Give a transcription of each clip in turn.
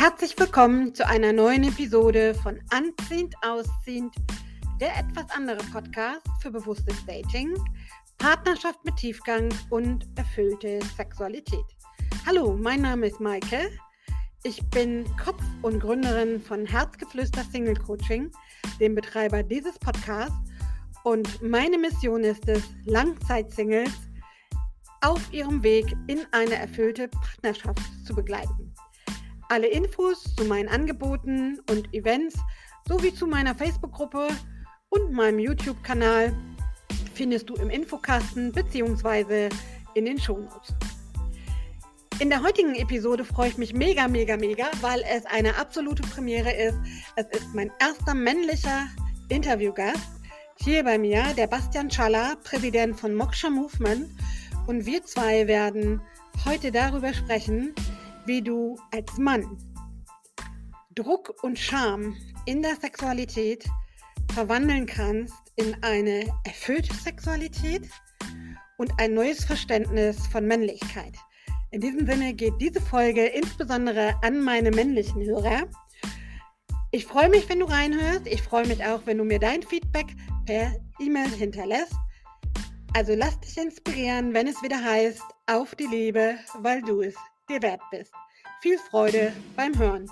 Herzlich willkommen zu einer neuen Episode von Anziehend Ausziehend, der etwas andere Podcast für bewusstes Dating, Partnerschaft mit Tiefgang und erfüllte Sexualität. Hallo, mein Name ist Maike. Ich bin Kopf und Gründerin von Herzgeflüster Single Coaching, dem Betreiber dieses Podcasts. Und meine Mission ist es, Langzeitsingles auf ihrem Weg in eine erfüllte Partnerschaft zu begleiten. Alle Infos zu meinen Angeboten und Events sowie zu meiner Facebook-Gruppe und meinem YouTube-Kanal findest du im Infokasten bzw. in den Shownotes. In der heutigen Episode freue ich mich mega, mega, mega, weil es eine absolute Premiere ist. Es ist mein erster männlicher Interviewgast hier bei mir, der Bastian Schaller, Präsident von Moksha Movement. Und wir zwei werden heute darüber sprechen, wie du als Mann Druck und Scham in der Sexualität verwandeln kannst in eine erfüllte Sexualität und ein neues Verständnis von Männlichkeit. In diesem Sinne geht diese Folge insbesondere an meine männlichen Hörer. Ich freue mich, wenn du reinhörst. Ich freue mich auch, wenn du mir dein Feedback per E-Mail hinterlässt. Also lass dich inspirieren, wenn es wieder heißt, auf die Liebe, weil du es dir wert bist. Viel Freude beim Hören.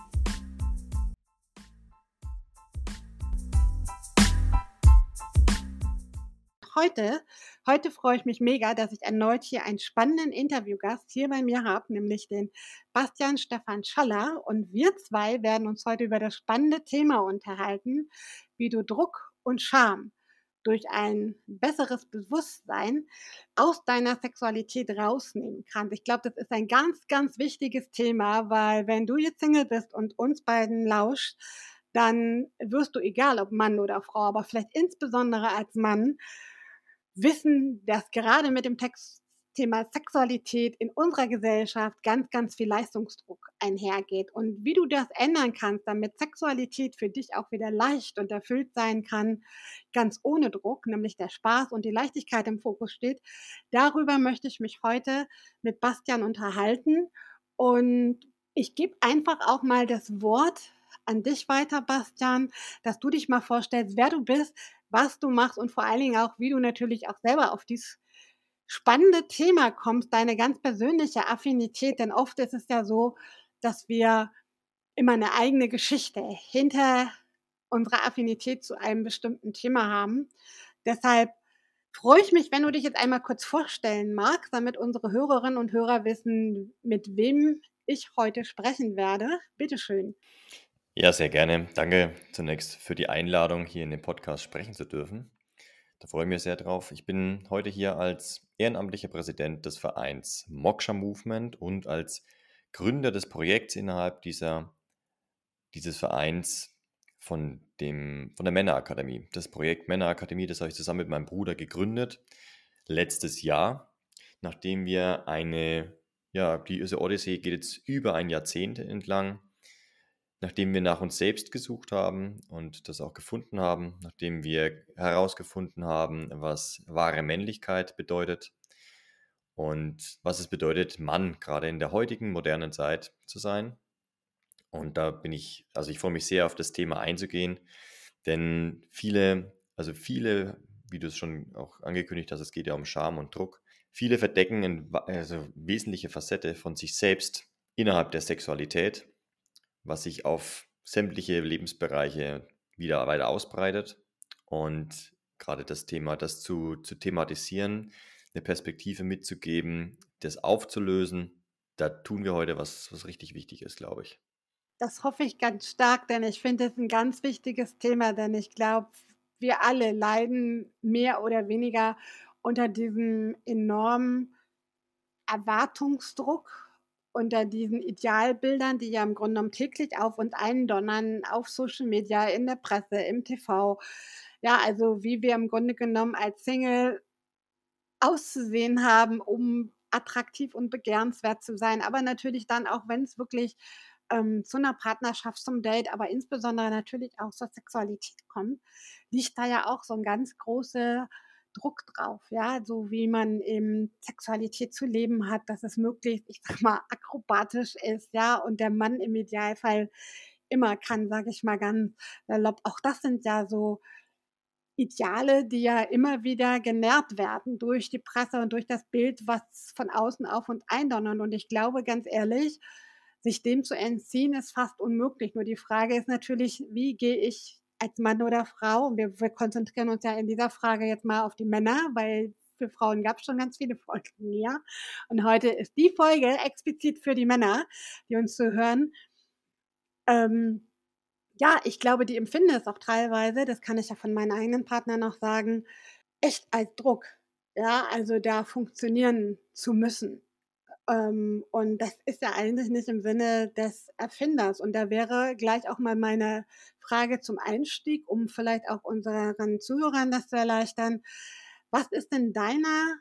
Heute, heute freue ich mich mega, dass ich erneut hier einen spannenden Interviewgast hier bei mir habe, nämlich den Bastian Stefan Schaller. Und wir zwei werden uns heute über das spannende Thema unterhalten, wie du Druck und Scham durch ein besseres Bewusstsein aus deiner Sexualität rausnehmen kannst. Ich glaube, das ist ein ganz, ganz wichtiges Thema, weil wenn du jetzt Single bist und uns beiden lauscht, dann wirst du, egal ob Mann oder Frau, aber vielleicht insbesondere als Mann, wissen, dass gerade mit dem Text Thema Sexualität in unserer Gesellschaft ganz, ganz viel Leistungsdruck einhergeht. Und wie du das ändern kannst, damit Sexualität für dich auch wieder leicht und erfüllt sein kann, ganz ohne Druck, nämlich der Spaß und die Leichtigkeit im Fokus steht, darüber möchte ich mich heute mit Bastian unterhalten. Und ich gebe einfach auch mal das Wort an dich weiter, Bastian, dass du dich mal vorstellst, wer du bist, was du machst und vor allen Dingen auch, wie du natürlich auch selber auf dieses spannende Thema kommst, deine ganz persönliche Affinität, denn oft ist es ja so, dass wir immer eine eigene Geschichte hinter unserer Affinität zu einem bestimmten Thema haben. Deshalb freue ich mich, wenn du dich jetzt einmal kurz vorstellen magst, damit unsere Hörerinnen und Hörer wissen, mit wem ich heute sprechen werde. Bitte schön. Ja, sehr gerne. Danke zunächst für die Einladung, hier in dem Podcast sprechen zu dürfen. Da freue ich mich sehr drauf. Ich bin heute hier als ehrenamtlicher Präsident des Vereins Moksha Movement und als Gründer des Projekts innerhalb dieser, dieses Vereins von, dem, von der Männerakademie. Das Projekt Männerakademie, das habe ich zusammen mit meinem Bruder gegründet, letztes Jahr, nachdem wir eine, ja, diese Odyssee geht jetzt über ein Jahrzehnt entlang, nachdem wir nach uns selbst gesucht haben und das auch gefunden haben, nachdem wir herausgefunden haben, was wahre Männlichkeit bedeutet und was es bedeutet, Mann gerade in der heutigen modernen Zeit zu sein. Und da bin ich, also ich freue mich sehr auf das Thema einzugehen, denn viele, also viele, wie du es schon auch angekündigt hast, es geht ja um Scham und Druck. Viele verdecken also wesentliche Facette von sich selbst innerhalb der Sexualität was sich auf sämtliche Lebensbereiche wieder weiter ausbreitet. Und gerade das Thema, das zu, zu thematisieren, eine Perspektive mitzugeben, das aufzulösen, da tun wir heute was, was richtig wichtig ist, glaube ich. Das hoffe ich ganz stark, denn ich finde es ein ganz wichtiges Thema, denn ich glaube, wir alle leiden mehr oder weniger unter diesem enormen Erwartungsdruck unter diesen Idealbildern, die ja im Grunde genommen täglich auf uns eindonnern, auf Social Media, in der Presse, im TV. Ja, also wie wir im Grunde genommen als Single auszusehen haben, um attraktiv und begehrenswert zu sein. Aber natürlich dann auch, wenn es wirklich ähm, zu einer Partnerschaft, zum Date, aber insbesondere natürlich auch zur Sexualität kommt, liegt da ja auch so ein ganz großer Druck drauf, ja, so wie man eben Sexualität zu leben hat, dass es möglichst, ich sag mal, akrobatisch ist, ja, und der Mann im Idealfall immer kann, sage ich mal ganz salopp. Auch das sind ja so Ideale, die ja immer wieder genährt werden durch die Presse und durch das Bild, was von außen auf uns eindonnern. Und ich glaube ganz ehrlich, sich dem zu entziehen, ist fast unmöglich. Nur die Frage ist natürlich, wie gehe ich als Mann oder Frau, und wir, wir konzentrieren uns ja in dieser Frage jetzt mal auf die Männer, weil für Frauen gab es schon ganz viele Folgen ja. Und heute ist die Folge explizit für die Männer, die uns zu hören. Ähm, ja, ich glaube, die empfinden es auch teilweise, das kann ich ja von meinen eigenen Partnern noch sagen, echt als Druck. Ja, also da funktionieren zu müssen. Ähm, und das ist ja eigentlich nicht im Sinne des Erfinders. Und da wäre gleich auch mal meine Frage zum Einstieg, um vielleicht auch unseren Zuhörern das zu erleichtern. Was ist denn deiner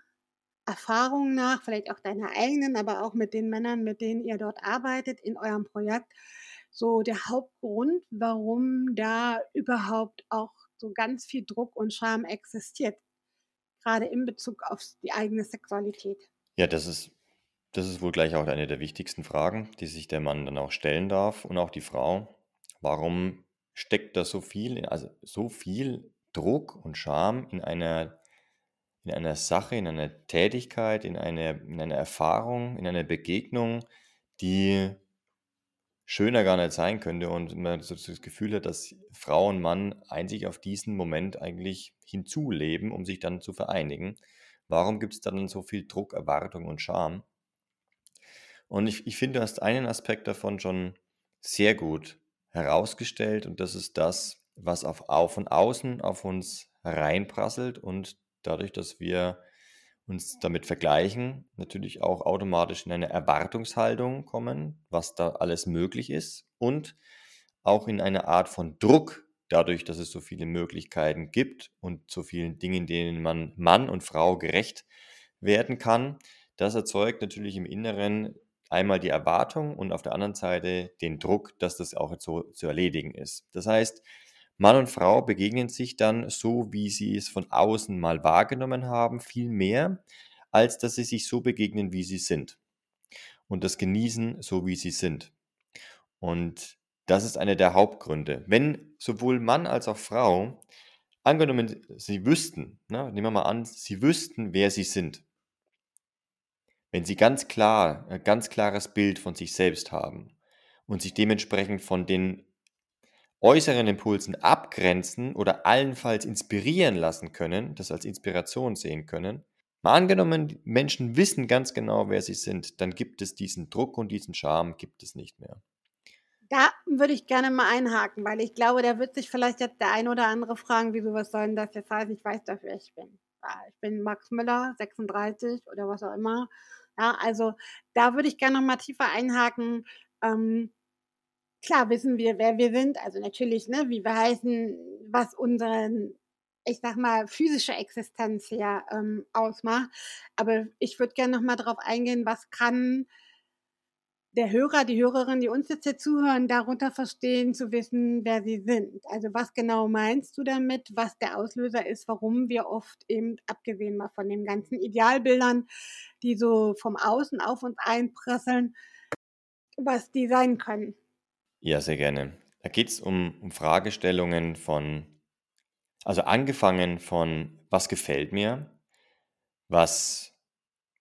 Erfahrung nach, vielleicht auch deiner eigenen, aber auch mit den Männern, mit denen ihr dort arbeitet in eurem Projekt, so der Hauptgrund, warum da überhaupt auch so ganz viel Druck und Scham existiert, gerade in Bezug auf die eigene Sexualität? Ja, das ist, das ist wohl gleich auch eine der wichtigsten Fragen, die sich der Mann dann auch stellen darf und auch die Frau. Warum steckt da so viel, also so viel Druck und Scham in einer, in einer Sache, in einer Tätigkeit, in einer, in einer Erfahrung, in einer Begegnung, die schöner gar nicht sein könnte und man so das Gefühl hat, dass Frau und Mann einzig auf diesen Moment eigentlich hinzuleben, um sich dann zu vereinigen. Warum gibt es dann so viel Druck, Erwartung und Scham? Und ich, ich finde, du hast einen Aspekt davon schon sehr gut herausgestellt und das ist das, was auf, auf von außen auf uns reinprasselt und dadurch, dass wir uns damit vergleichen, natürlich auch automatisch in eine Erwartungshaltung kommen, was da alles möglich ist und auch in eine Art von Druck, dadurch, dass es so viele Möglichkeiten gibt und so vielen Dingen, denen man Mann und Frau gerecht werden kann. Das erzeugt natürlich im Inneren einmal die Erwartung und auf der anderen Seite den Druck, dass das auch so zu erledigen ist. Das heißt, Mann und Frau begegnen sich dann so, wie sie es von außen mal wahrgenommen haben, viel mehr, als dass sie sich so begegnen, wie sie sind. Und das genießen, so wie sie sind. Und das ist einer der Hauptgründe. Wenn sowohl Mann als auch Frau, angenommen, sie wüssten, ne, nehmen wir mal an, sie wüssten, wer sie sind. Wenn sie ganz klar, ein ganz klares Bild von sich selbst haben und sich dementsprechend von den äußeren Impulsen abgrenzen oder allenfalls inspirieren lassen können, das als Inspiration sehen können. Mal angenommen, Menschen wissen ganz genau, wer sie sind, dann gibt es diesen Druck und diesen Charme gibt es nicht mehr. Da würde ich gerne mal einhaken, weil ich glaube, da wird sich vielleicht jetzt der ein oder andere fragen, wieso was soll denn das jetzt heißen? Ich weiß dafür, wer ich bin. Ja, ich bin Max Müller, 36 oder was auch immer. Ja, also da würde ich gerne noch mal tiefer einhaken. Ähm, klar wissen wir, wer wir sind, also natürlich, ne, wie wir heißen, was unseren, ich sag mal, physische Existenz hier ähm, ausmacht. Aber ich würde gerne noch mal darauf eingehen, was kann der Hörer, die Hörerin, die uns jetzt hier zuhören, darunter verstehen, zu wissen, wer sie sind. Also was genau meinst du damit, was der Auslöser ist, warum wir oft eben, abgesehen mal von den ganzen Idealbildern, die so vom Außen auf uns einprasseln, was die sein können? Ja, sehr gerne. Da geht es um, um Fragestellungen von, also angefangen von, was gefällt mir, was,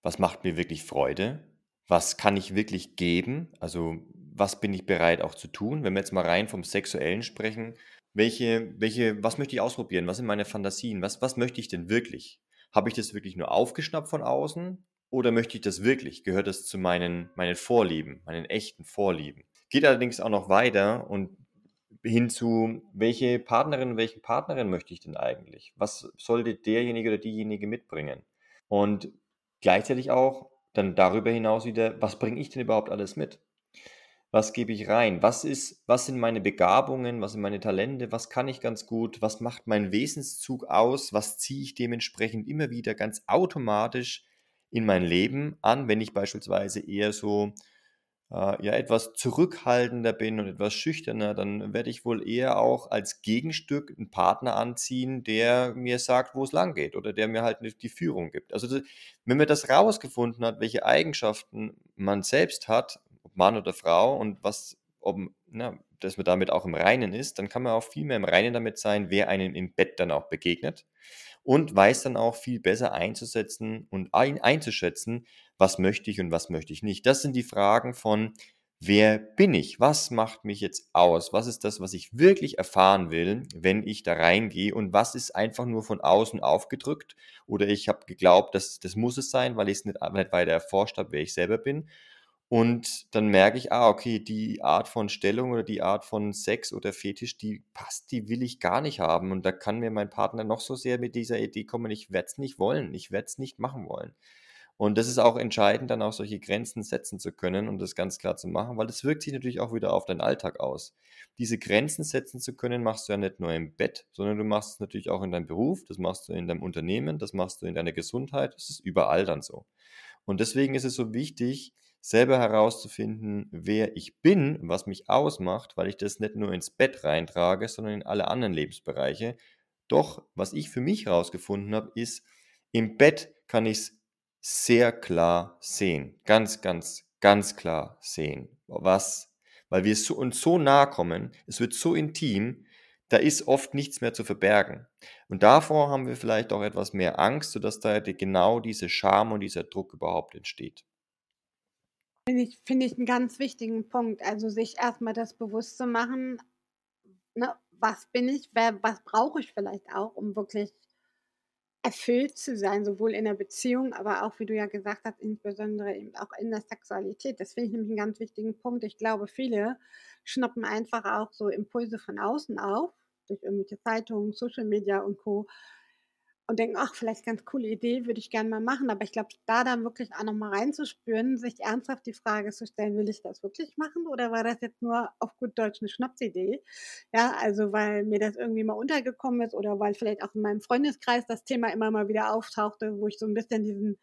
was macht mir wirklich Freude, was kann ich wirklich geben, also was bin ich bereit auch zu tun, wenn wir jetzt mal rein vom Sexuellen sprechen, welche, welche, was möchte ich ausprobieren, was sind meine Fantasien, was, was möchte ich denn wirklich? Habe ich das wirklich nur aufgeschnappt von außen oder möchte ich das wirklich? Gehört das zu meinen, meinen Vorlieben, meinen echten Vorlieben? Geht allerdings auch noch weiter und hin zu, welche Partnerin, welchen Partnerin möchte ich denn eigentlich? Was sollte derjenige oder diejenige mitbringen? Und gleichzeitig auch dann darüber hinaus wieder, was bringe ich denn überhaupt alles mit? Was gebe ich rein? Was ist, was sind meine Begabungen? Was sind meine Talente? Was kann ich ganz gut? Was macht mein Wesenszug aus? Was ziehe ich dementsprechend immer wieder ganz automatisch in mein Leben an, wenn ich beispielsweise eher so äh, ja etwas zurückhaltender bin und etwas schüchterner, dann werde ich wohl eher auch als Gegenstück einen Partner anziehen, der mir sagt, wo es lang geht oder der mir halt die Führung gibt. Also das, wenn man das rausgefunden hat, welche Eigenschaften man selbst hat, ob Mann oder Frau und was, ob, na, dass man damit auch im Reinen ist, dann kann man auch viel mehr im Reinen damit sein, wer einem im Bett dann auch begegnet und weiß dann auch viel besser einzusetzen und ein, einzuschätzen, was möchte ich und was möchte ich nicht. Das sind die Fragen von, wer bin ich? Was macht mich jetzt aus? Was ist das, was ich wirklich erfahren will, wenn ich da reingehe? Und was ist einfach nur von außen aufgedrückt? Oder ich habe geglaubt, dass das muss es sein, weil ich es nicht, nicht weiter erforscht habe, wer ich selber bin. Und dann merke ich, ah, okay, die Art von Stellung oder die Art von Sex oder Fetisch, die passt, die will ich gar nicht haben. Und da kann mir mein Partner noch so sehr mit dieser Idee kommen, ich werde es nicht wollen, ich werde es nicht machen wollen. Und das ist auch entscheidend, dann auch solche Grenzen setzen zu können und das ganz klar zu machen, weil das wirkt sich natürlich auch wieder auf deinen Alltag aus. Diese Grenzen setzen zu können, machst du ja nicht nur im Bett, sondern du machst es natürlich auch in deinem Beruf, das machst du in deinem Unternehmen, das machst du in deiner Gesundheit, das ist überall dann so. Und deswegen ist es so wichtig, selber herauszufinden, wer ich bin, was mich ausmacht, weil ich das nicht nur ins Bett reintrage, sondern in alle anderen Lebensbereiche. Doch, was ich für mich herausgefunden habe, ist, im Bett kann ich es sehr klar sehen. Ganz, ganz, ganz klar sehen. Was, weil wir so, uns so nahe kommen, es wird so intim, da ist oft nichts mehr zu verbergen. Und davor haben wir vielleicht auch etwas mehr Angst, sodass da genau diese Scham und dieser Druck überhaupt entsteht. Finde ich finde ich 'n ganz wichtigen Punkt. Also, sich erstmal das bewusst zu machen, ne, was bin ich, wer was brauche ich vielleicht auch, um wirklich erfüllt zu sein, sowohl in der Beziehung, aber auch, wie du ja gesagt hast, insbesondere eben auch in der Sexualität. Das finde ich nämlich einen ganz wichtigen Punkt. Ich glaube, viele schnappen einfach auch so Impulse von außen auf, durch irgendwelche Zeitungen, Social Media und Co und denken: „Ach, vielleicht ganz coole Idee, würde ich gerne mal machen.“ Aber ich glaube, da dann wirklich auch noch mal reinzuspüren, sich ernsthaft die Frage zu stellen: „Will ich das wirklich machen oder war das jetzt nur auf gut Deutsch 'ne Schnapsidee?“ Ja, also, weil mir das irgendwie mal untergekommen ist oder weil vielleicht auch in meinem Freundeskreis das Thema immer mal wieder auftauchte, wo ich so 'n bisschen diesen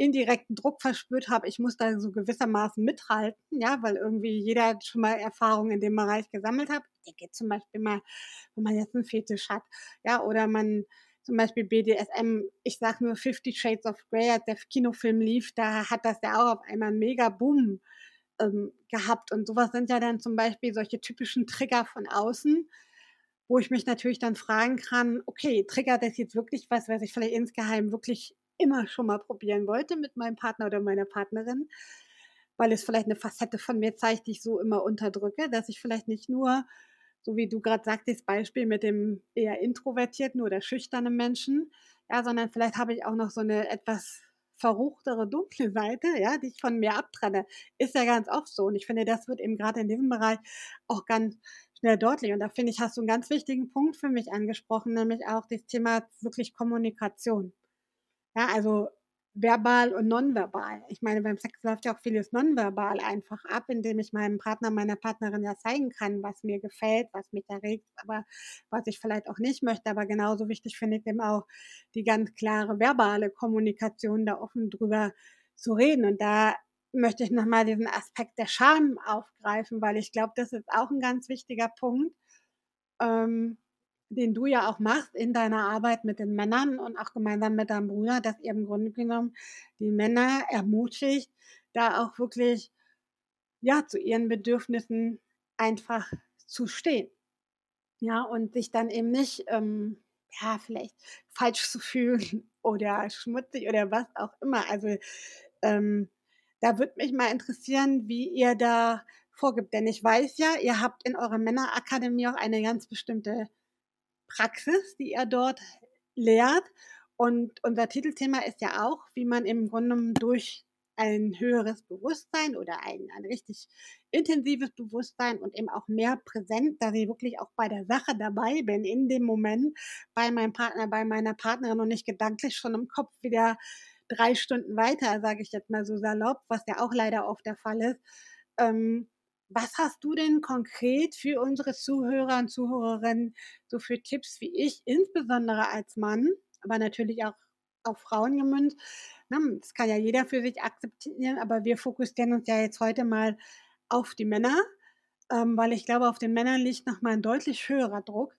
indirekten Druck verspürt habe, ich muss da so gewissermaßen mithalten, ja, weil irgendwie jeder schon mal Erfahrungen in dem Bereich gesammelt hat. Ich denke zum Beispiel mal, wenn man jetzt 'n Fetisch hat, ja, oder man zum Beispiel BDSM, ich sag nur Fifty Shades of Grey, als der Kinofilm lief, da hat das ja auch auf einmal einen mega Boom ähm, gehabt. Und sowas sind ja dann zum Beispiel solche typischen Trigger von außen, wo ich mich natürlich dann fragen kann, okay, triggert das jetzt wirklich was, was ich vielleicht insgeheim wirklich immer schon mal probieren wollte mit meinem Partner oder meiner Partnerin, weil es vielleicht eine Facette von mir zeigt, die ich so immer unterdrücke, dass ich vielleicht nicht nur so wie du gerade sagtest, Beispiel mit dem eher introvertierten oder schüchternen Menschen, ja, sondern vielleicht habe ich auch noch so eine etwas verruchtere, dunkle Seite, ja, die ich von mir abtrenne. Ist ja ganz oft so. Und ich finde, das wird eben gerade in diesem Bereich auch ganz schnell deutlich. Und da finde ich, hast du einen ganz wichtigen Punkt für mich angesprochen, nämlich auch das Thema wirklich Kommunikation. Ja, also verbal und nonverbal. Ich meine, beim Sex läuft ja auch vieles nonverbal einfach ab, indem ich meinem Partner, meiner Partnerin ja zeigen kann, was mir gefällt, was mich erregt, aber was ich vielleicht auch nicht möchte. Aber genauso wichtig finde ich eben auch die ganz klare verbale Kommunikation, da offen drüber zu reden. Und da möchte ich nochmal diesen Aspekt der Scham aufgreifen, weil ich glaube, das ist auch ein ganz wichtiger Punkt. Ähm, den du ja auch machst in deiner Arbeit mit den Männern und auch gemeinsam mit deinem Bruder, dass ihr im Grunde genommen die Männer ermutigt, da auch wirklich ja zu ihren Bedürfnissen einfach zu stehen. Ja, und sich dann eben nicht ähm, ja, vielleicht falsch zu fühlen oder schmutzig oder was auch immer. Also ähm, da würde mich mal interessieren, wie ihr da vorgibt. Denn ich weiß ja, ihr habt in eurer Männerakademie auch eine ganz bestimmte Praxis, die er dort lehrt. Und unser Titelthema ist ja auch, wie man im Grunde durch ein höheres Bewusstsein oder ein, ein richtig intensives Bewusstsein und eben auch mehr präsent, dass ich wirklich auch bei der Sache dabei bin, in dem Moment, bei meinem Partner, bei meiner Partnerin und nicht gedanklich schon im Kopf wieder drei Stunden weiter, sage ich jetzt mal so salopp, was ja auch leider oft der Fall ist, ähm, was hast du denn konkret für unsere Zuhörer und Zuhörerinnen so für Tipps wie ich, insbesondere als Mann, aber natürlich auch auf Frauen gemünzt. Das kann ja jeder für sich akzeptieren, aber wir fokussieren uns ja jetzt heute mal auf die Männer, ähm, weil ich glaube, auf den Männern liegt nochmal ein deutlich höherer Druck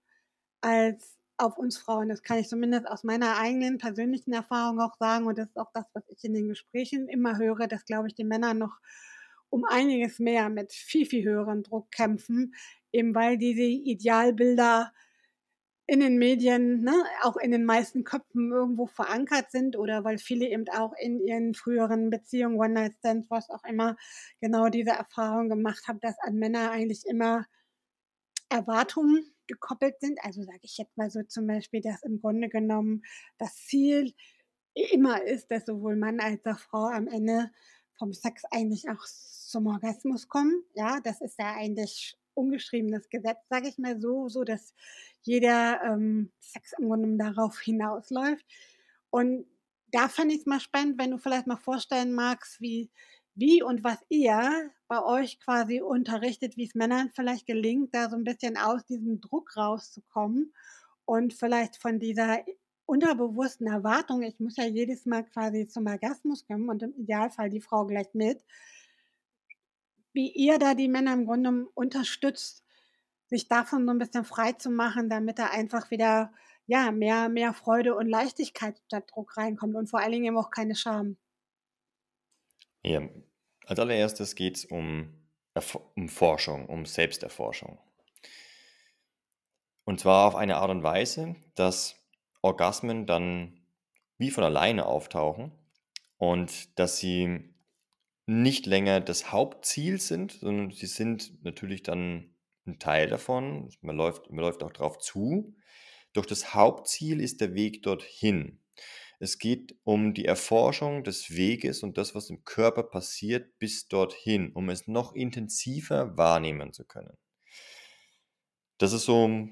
als auf uns Frauen. Das kann ich zumindest aus meiner eigenen persönlichen Erfahrung auch sagen. Und das ist auch das, was ich in den Gesprächen immer höre, dass, glaube ich, die Männer noch um einiges mehr mit viel, viel höherem Druck kämpfen, eben weil diese Idealbilder in den Medien, ne, auch in den meisten Köpfen irgendwo verankert sind oder weil viele eben auch in ihren früheren Beziehungen, One-Night-Stands, was auch immer, genau diese Erfahrung gemacht haben, dass an Männer eigentlich immer Erwartungen gekoppelt sind. Also sage ich jetzt mal so zum Beispiel, dass im Grunde genommen das Ziel immer ist, dass sowohl Mann als auch Frau am Ende vom Sex eigentlich auch zum Orgasmus kommen. Ja, das ist ja eigentlich ungeschriebenes Gesetz, sage ich mal so, so dass jeder ähm, Sex im Grunde darauf hinausläuft. Und da fand ich es mal spannend, wenn du vielleicht mal vorstellen magst, wie, wie und was ihr bei euch quasi unterrichtet, wie es Männern vielleicht gelingt, da so ein bisschen aus diesem Druck rauszukommen und vielleicht von dieser unterbewussten Erwartung, ich muss ja jedes Mal quasi zum Orgasmus kommen und im Idealfall die Frau gleich mit, wie ihr da die Männer im Grunde unterstützt, sich davon so ein bisschen frei zu machen, damit da einfach wieder ja, mehr, mehr Freude und Leichtigkeit statt Druck reinkommt und vor allen Dingen eben auch keine Scham. Ja, als allererstes geht es um, um Forschung, um Selbsterforschung. Und zwar auf eine Art und Weise, dass Orgasmen dann wie von alleine auftauchen und dass sie nicht länger das Hauptziel sind, sondern sie sind natürlich dann ein Teil davon. Man läuft, man läuft auch darauf zu. Doch das Hauptziel ist der Weg dorthin. Es geht um die Erforschung des Weges und das, was im Körper passiert, bis dorthin, um es noch intensiver wahrnehmen zu können. Das ist so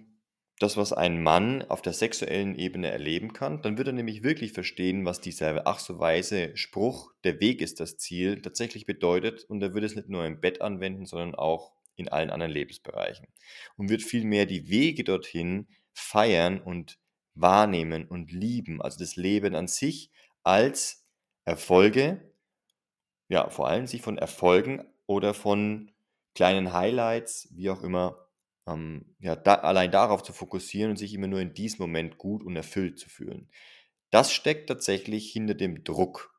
das, was ein Mann auf der sexuellen Ebene erleben kann, dann wird er nämlich wirklich verstehen, was dieser ach so weise Spruch, der Weg ist das Ziel, tatsächlich bedeutet. Und er wird es nicht nur im Bett anwenden, sondern auch in allen anderen Lebensbereichen. Und wird vielmehr die Wege dorthin feiern und wahrnehmen und lieben, also das Leben an sich als Erfolge, ja, vor allem sich von Erfolgen oder von kleinen Highlights, wie auch immer, ähm, ja, da, allein darauf zu fokussieren und sich immer nur in diesem Moment gut und erfüllt zu fühlen. Das steckt tatsächlich hinter dem Druck,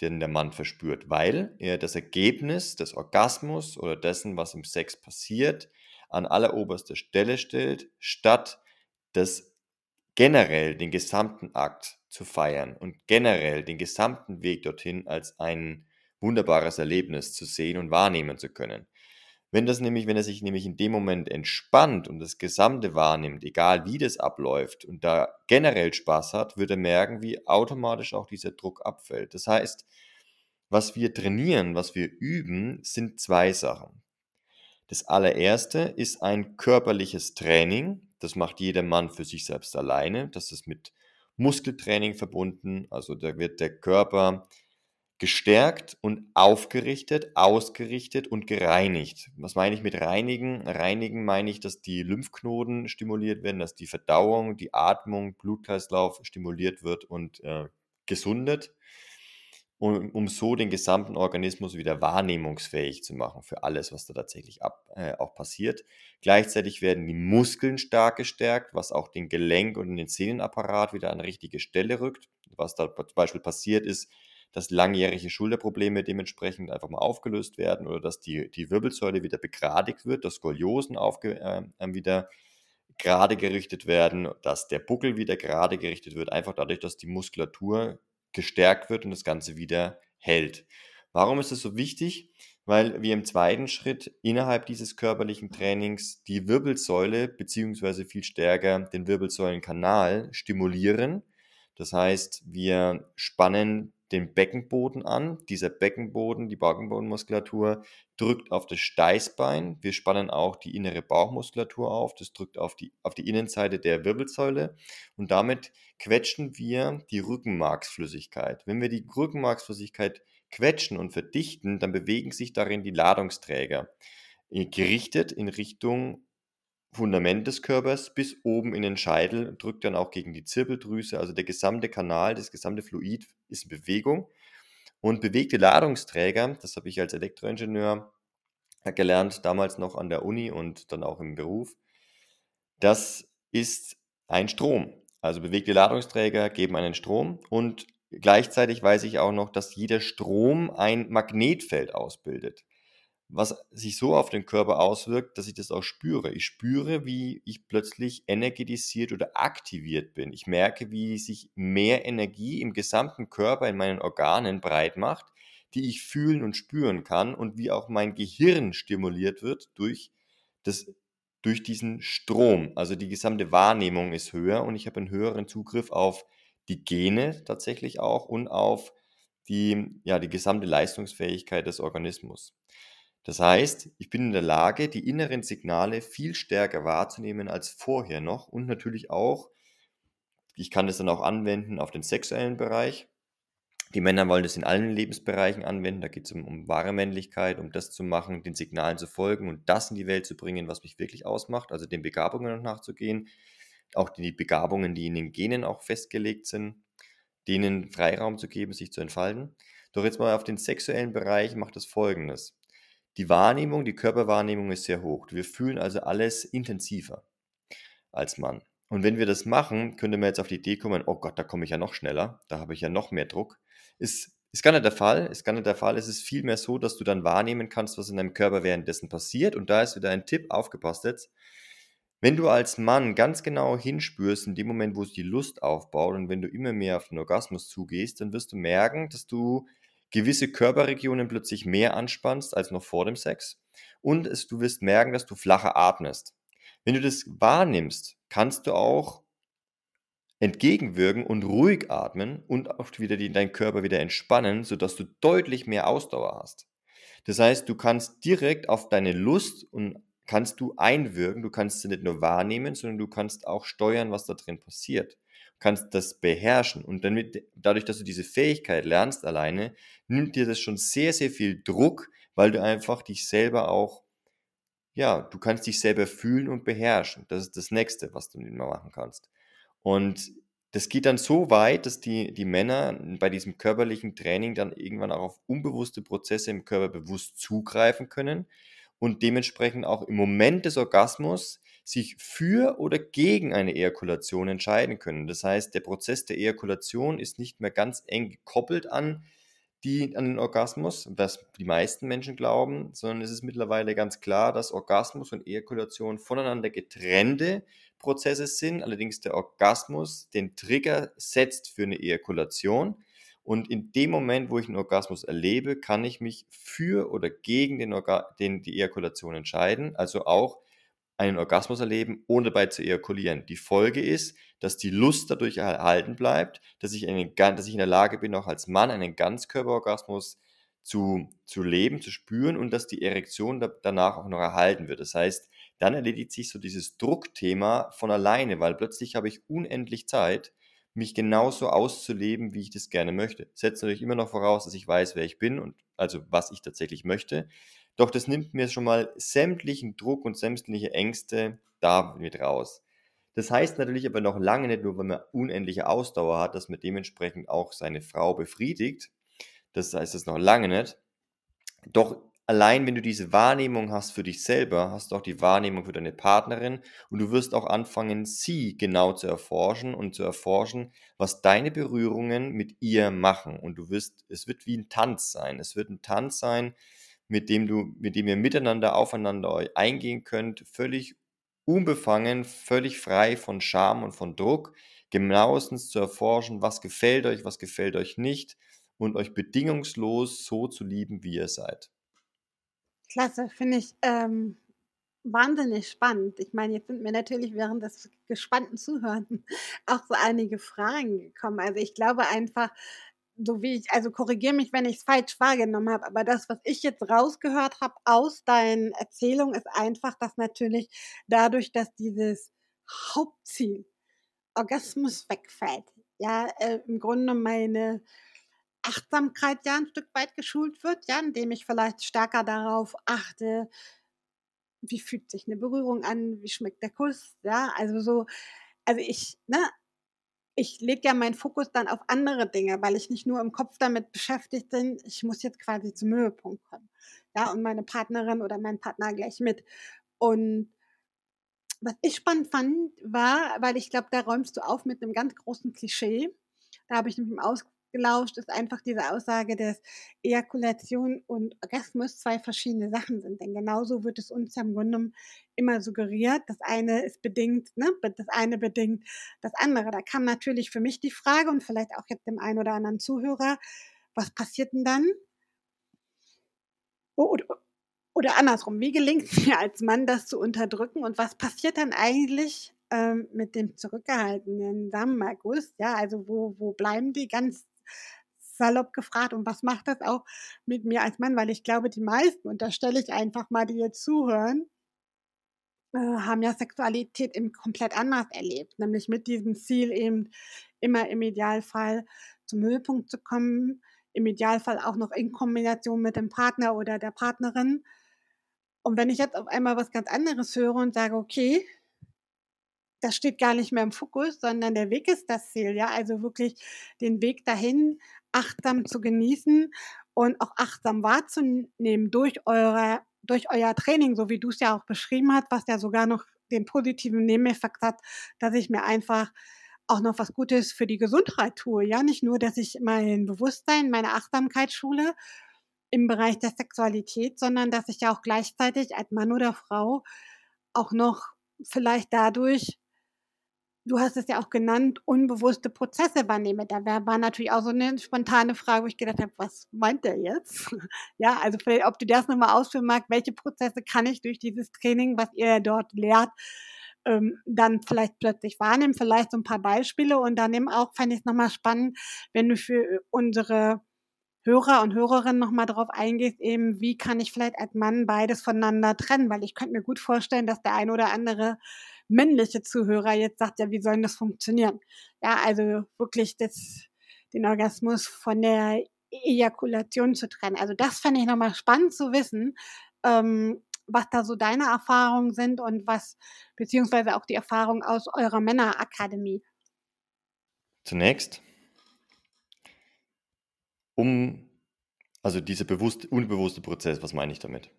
den der Mann verspürt, weil er das Ergebnis des Orgasmus oder dessen, was im Sex passiert, an alleroberster Stelle stellt, statt das generell den gesamten Akt zu feiern und generell den gesamten Weg dorthin als ein wunderbares Erlebnis zu sehen und wahrnehmen zu können. Wenn das nämlich, wenn er sich nämlich in dem Moment entspannt und das Gesamte wahrnimmt, egal wie das abläuft und da generell Spaß hat, wird er merken, wie automatisch auch dieser Druck abfällt. Das heißt, was wir trainieren, was wir üben, sind zwei Sachen. Das allererste ist ein körperliches Training. Das macht jeder Mann für sich selbst alleine. Das ist mit Muskeltraining verbunden. Also da wird der Körper gestärkt und aufgerichtet, ausgerichtet und gereinigt. Was meine ich mit reinigen? Reinigen meine ich, dass die Lymphknoten stimuliert werden, dass die Verdauung, die Atmung, Blutkreislauf stimuliert wird und äh, gesundet, um, um, so den gesamten Organismus wieder wahrnehmungsfähig zu machen für alles, was da tatsächlich ab, äh, auch passiert. Gleichzeitig werden die Muskeln stark gestärkt, was auch den Gelenk und den Sehnenapparat wieder an richtige Stelle rückt. Was da zum Beispiel passiert ist, dass langjährige Schulterprobleme dementsprechend einfach mal aufgelöst werden oder dass die, die Wirbelsäule wieder begradigt wird, dass Skoliosen aufge, äh, wieder gerade gerichtet werden, dass der Buckel wieder gerade gerichtet wird, einfach dadurch, dass die Muskulatur gestärkt wird und das Ganze wieder hält. Warum ist es so wichtig? Weil wir im zweiten Schritt innerhalb dieses körperlichen Trainings die Wirbelsäule beziehungsweise viel stärker den Wirbelsäulenkanal stimulieren. Das heißt, wir spannen den Beckenboden an. Dieser Beckenboden, die Beckenbodenmuskulatur, drückt auf das Steißbein. Wir spannen auch die innere Bauchmuskulatur auf. Das drückt auf die, auf die Innenseite der Wirbelsäule. Und damit quetschen wir die Rückenmarksflüssigkeit. Wenn wir die Rückenmarksflüssigkeit quetschen und verdichten, dann bewegen sich darin die Ladungsträger. Gerichtet in Richtung Fundament des Körpers bis oben in den Scheitel, drückt dann auch gegen die Zirbeldrüse. Also der gesamte Kanal, das gesamte Fluid ist in Bewegung. Und bewegte Ladungsträger, das habe ich als Elektroingenieur gelernt, damals noch an der Uni und dann auch im Beruf, das ist ein Strom. Also bewegte Ladungsträger geben einen Strom und gleichzeitig weiß ich auch noch, dass jeder Strom ein Magnetfeld ausbildet was sich so auf den Körper auswirkt, dass ich das auch spüre. Ich spüre, wie ich plötzlich energetisiert oder aktiviert bin. Ich merke, wie sich mehr Energie im gesamten Körper, in meinen Organen breit macht, die ich fühlen und spüren kann und wie auch mein Gehirn stimuliert wird durch, das, durch diesen Strom. Also die gesamte Wahrnehmung ist höher und ich habe einen höheren Zugriff auf die Gene tatsächlich auch und auf die, ja, die gesamte Leistungsfähigkeit des Organismus. Das heißt, ich bin in der Lage, die inneren Signale viel stärker wahrzunehmen als vorher noch und natürlich auch, ich kann das dann auch anwenden auf den sexuellen Bereich. Die Männer wollen das in allen Lebensbereichen anwenden. Da geht es um, um wahre Männlichkeit, um das zu machen, den Signalen zu folgen und das in die Welt zu bringen, was mich wirklich ausmacht, also den Begabungen nachzugehen. Auch die Begabungen, die in den Genen auch festgelegt sind, denen Freiraum zu geben, sich zu entfalten. Doch jetzt mal auf den sexuellen Bereich macht das folgendes. Die Wahrnehmung, die Körperwahrnehmung ist sehr hoch. Wir fühlen also alles intensiver als Mann. Und wenn wir das machen, könnte man jetzt auf die Idee kommen, oh Gott, da komme ich ja noch schneller, da habe ich ja noch mehr Druck. Ist, ist gar nicht der Fall, ist gar nicht der Fall. Es ist vielmehr so, dass du dann wahrnehmen kannst, was in deinem Körper währenddessen passiert. Und da ist wieder ein Tipp, aufgepasst jetzt. Wenn du als Mann ganz genau hinspürst, in dem Moment, wo es die Lust aufbaut und wenn du immer mehr auf den Orgasmus zugehst, dann wirst du merken, dass du gewisse Körperregionen plötzlich mehr anspannst als noch vor dem Sex und es, du wirst merken, dass du flacher atmest. Wenn du das wahrnimmst, kannst du auch entgegenwirken und ruhig atmen und auch wieder die, deinen Körper wieder entspannen, sodass du deutlich mehr Ausdauer hast. Das heißt, du kannst direkt auf deine Lust und kannst du einwirken, du kannst sie nicht nur wahrnehmen, sondern du kannst auch steuern, was da drin passiert kannst das beherrschen. Und damit, dadurch, dass du diese Fähigkeit lernst alleine, nimmt dir das schon sehr, sehr viel Druck, weil du einfach dich selber auch, ja, du kannst dich selber fühlen und beherrschen. Das ist das Nächste, was du immer machen kannst. Und das geht dann so weit, dass die, die Männer bei diesem körperlichen Training dann irgendwann auch auf unbewusste Prozesse im Körper bewusst zugreifen können und dementsprechend auch im Moment des Orgasmus sich für oder gegen eine Ejakulation entscheiden können. Das heißt, der Prozess der Ejakulation ist nicht mehr ganz eng gekoppelt an, die, an den Orgasmus, was die meisten Menschen glauben, sondern es ist mittlerweile ganz klar, dass Orgasmus und Ejakulation voneinander getrennte Prozesse sind. Allerdings der Orgasmus den Trigger setzt für eine Ejakulation. Und in dem Moment, wo ich einen Orgasmus erlebe, kann ich mich für oder gegen den Orga den, die Ejakulation entscheiden. Also auch einen Orgasmus erleben, ohne dabei zu ejakulieren. Die Folge ist, dass die Lust dadurch erhalten bleibt, dass ich, einen, dass ich in der Lage bin, auch als Mann einen Ganzkörperorgasmus zu, zu leben, zu spüren und dass die Erektion da, danach auch noch erhalten wird. Das heißt, dann erledigt sich so dieses Druckthema von alleine, weil plötzlich habe ich unendlich Zeit, mich genauso auszuleben, wie ich das gerne möchte. Setzt natürlich immer noch voraus, dass ich weiß, wer ich bin und also was ich tatsächlich möchte. Doch das nimmt mir schon mal sämtlichen Druck und sämtliche Ängste da mit raus. Das heißt natürlich aber noch lange nicht nur, wenn man unendliche Ausdauer hat, dass man dementsprechend auch seine Frau befriedigt. Das heißt es noch lange nicht. Doch allein wenn du diese Wahrnehmung hast für dich selber, hast du auch die Wahrnehmung für deine Partnerin und du wirst auch anfangen, sie genau zu erforschen und zu erforschen, was deine Berührungen mit ihr machen. Und du wirst, es wird wie ein Tanz sein. Es wird ein Tanz sein, mit dem du, mit dem ihr miteinander aufeinander eingehen könnt, völlig unbefangen, völlig frei von Scham und von Druck, genauestens zu erforschen, was gefällt euch, was gefällt euch nicht und euch bedingungslos so zu lieben, wie ihr seid. Klasse, finde ich ähm, wahnsinnig spannend. Ich meine, jetzt sind mir natürlich während des gespannten Zuhören auch so einige Fragen gekommen. Also ich glaube einfach, so wie ich, also korrigiere mich, wenn ich es falsch wahrgenommen habe, aber das, was ich jetzt rausgehört habe aus deinen Erzählungen, ist einfach, dass natürlich dadurch, dass dieses Hauptziel Orgasmus wegfällt, ja, äh, im Grunde meine Achtsamkeit ja ein Stück weit geschult wird, ja, indem ich vielleicht stärker darauf achte, wie fühlt sich eine Berührung an, wie schmeckt der Kuss, ja, also so, also ich, ne, ich lege ja meinen Fokus dann auf andere Dinge, weil ich nicht nur im Kopf damit beschäftigt bin, ich muss jetzt quasi zum Höhepunkt kommen. Ja, und meine Partnerin oder mein Partner gleich mit. Und was ich spannend fand, war, weil ich glaube, da räumst du auf mit einem ganz großen Klischee. Da habe ich mit ihm ausgelauscht, ist einfach diese Aussage, dass Ejakulation und Orgasmus zwei verschiedene Sachen sind. Denn genauso wird es uns ja im Grunde immer suggeriert. Das eine ist bedingt, ne, das eine bedingt das andere. Da kam natürlich für mich die Frage und vielleicht auch jetzt dem einen oder anderen Zuhörer, was passiert denn dann? Oder, oder andersrum, wie gelingt es mir als Mann, das zu unterdrücken und was passiert dann eigentlich ähm, mit dem zurückgehaltenen Samenerguss? Ja, also wo, wo bleiben die ganz salopp gefragt und was macht das auch mit mir als Mann? Weil ich glaube, die meisten, und da stelle ich einfach mal, die jetzt zuhören, äh, haben ja Sexualität eben komplett anders erlebt, nämlich mit diesem Ziel eben immer im Idealfall zum Höhepunkt zu kommen, im Idealfall auch noch in Kombination mit dem Partner oder der Partnerin. Und wenn ich jetzt auf einmal was ganz anderes höre und sage, okay, das steht gar nicht mehr im Fokus, sondern der Weg ist das Ziel, ja, also wirklich den Weg dahin achtsam zu genießen und auch achtsam wahrzunehmen durch eure, durch euer Training, so wie du es ja auch beschrieben hast, was ja sogar noch den positiven Nebeneffekt hat, dass ich mir einfach auch noch was Gutes für die Gesundheit tue. Ja, nicht nur, dass ich mein Bewusstsein, meine Achtsamkeit schule im Bereich der Sexualität, sondern dass ich ja auch gleichzeitig als Mann oder Frau auch noch vielleicht dadurch, du hast es ja auch genannt, unbewusste Prozesse wahrnehme. Da war natürlich auch so eine spontane Frage, wo ich gedacht habe, was meint der jetzt? Ja, also vielleicht, ob du das nochmal ausführen magst, welche Prozesse kann ich durch dieses Training, was ihr dort lehrt, ähm, dann vielleicht plötzlich wahrnehmen, vielleicht so ein paar Beispiele und dann eben auch, fände ich es nochmal spannend, wenn du für unsere Hörer und Hörerinnen nochmal darauf eingehst, eben, wie kann ich vielleicht als Mann beides voneinander trennen, weil ich könnte mir gut vorstellen, dass der ein oder andere männliche Zuhörer jetzt sagt, ja, wie soll das funktionieren? Ja, also wirklich das, den Orgasmus von der Ejakulation zu trennen. Also das fände ich nochmal spannend zu wissen, ähm, was da so deine Erfahrungen sind und was, beziehungsweise auch die Erfahrungen aus eurer Männerakademie. Zunächst, um, also dieser bewusst, unbewusste Prozess, was meine ich damit?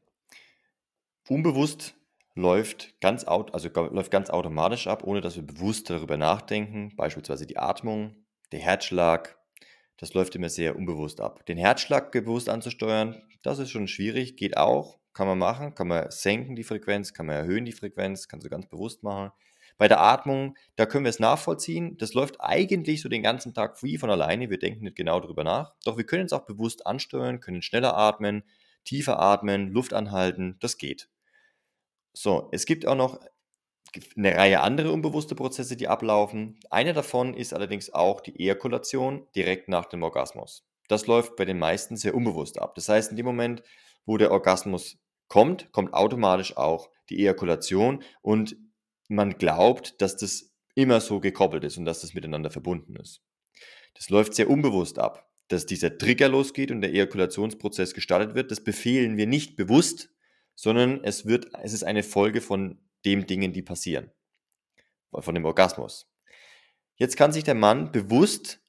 Unbewusst läuft ganz, also läuft ganz automatisch ab, ohne dass wir bewusst darüber nachdenken, beispielsweise die Atmung, der Herzschlag, das läuft immer sehr unbewusst ab. Den Herzschlag bewusst anzusteuern, das ist schon schwierig, geht auch, kann man machen, kann man senken die Frequenz, kann man erhöhen die Frequenz, kannst du ganz bewusst machen. Bei der Atmung, da können wir es nachvollziehen. Das läuft eigentlich so den ganzen Tag wie von alleine. Wir denken nicht genau darüber nach. Doch wir können es auch bewusst ansteuern, können schneller atmen, tiefer atmen, Luft anhalten. Das geht. So, es gibt auch noch eine Reihe andere unbewusste Prozesse, die ablaufen. Einer davon ist allerdings auch die Ejakulation direkt nach dem Orgasmus. Das läuft bei den meisten sehr unbewusst ab. Das heißt, in dem Moment, wo der Orgasmus kommt, kommt automatisch auch die Ejakulation und man glaubt, dass das immer so gekoppelt ist und dass das miteinander verbunden ist. Das läuft sehr unbewusst ab. Dass dieser Trigger losgeht und der Ejakulationsprozess gestartet wird, das befehlen wir nicht bewusst, sondern es, wird, es ist eine Folge von den Dingen, die passieren. Von dem Orgasmus. Jetzt kann sich der Mann bewusst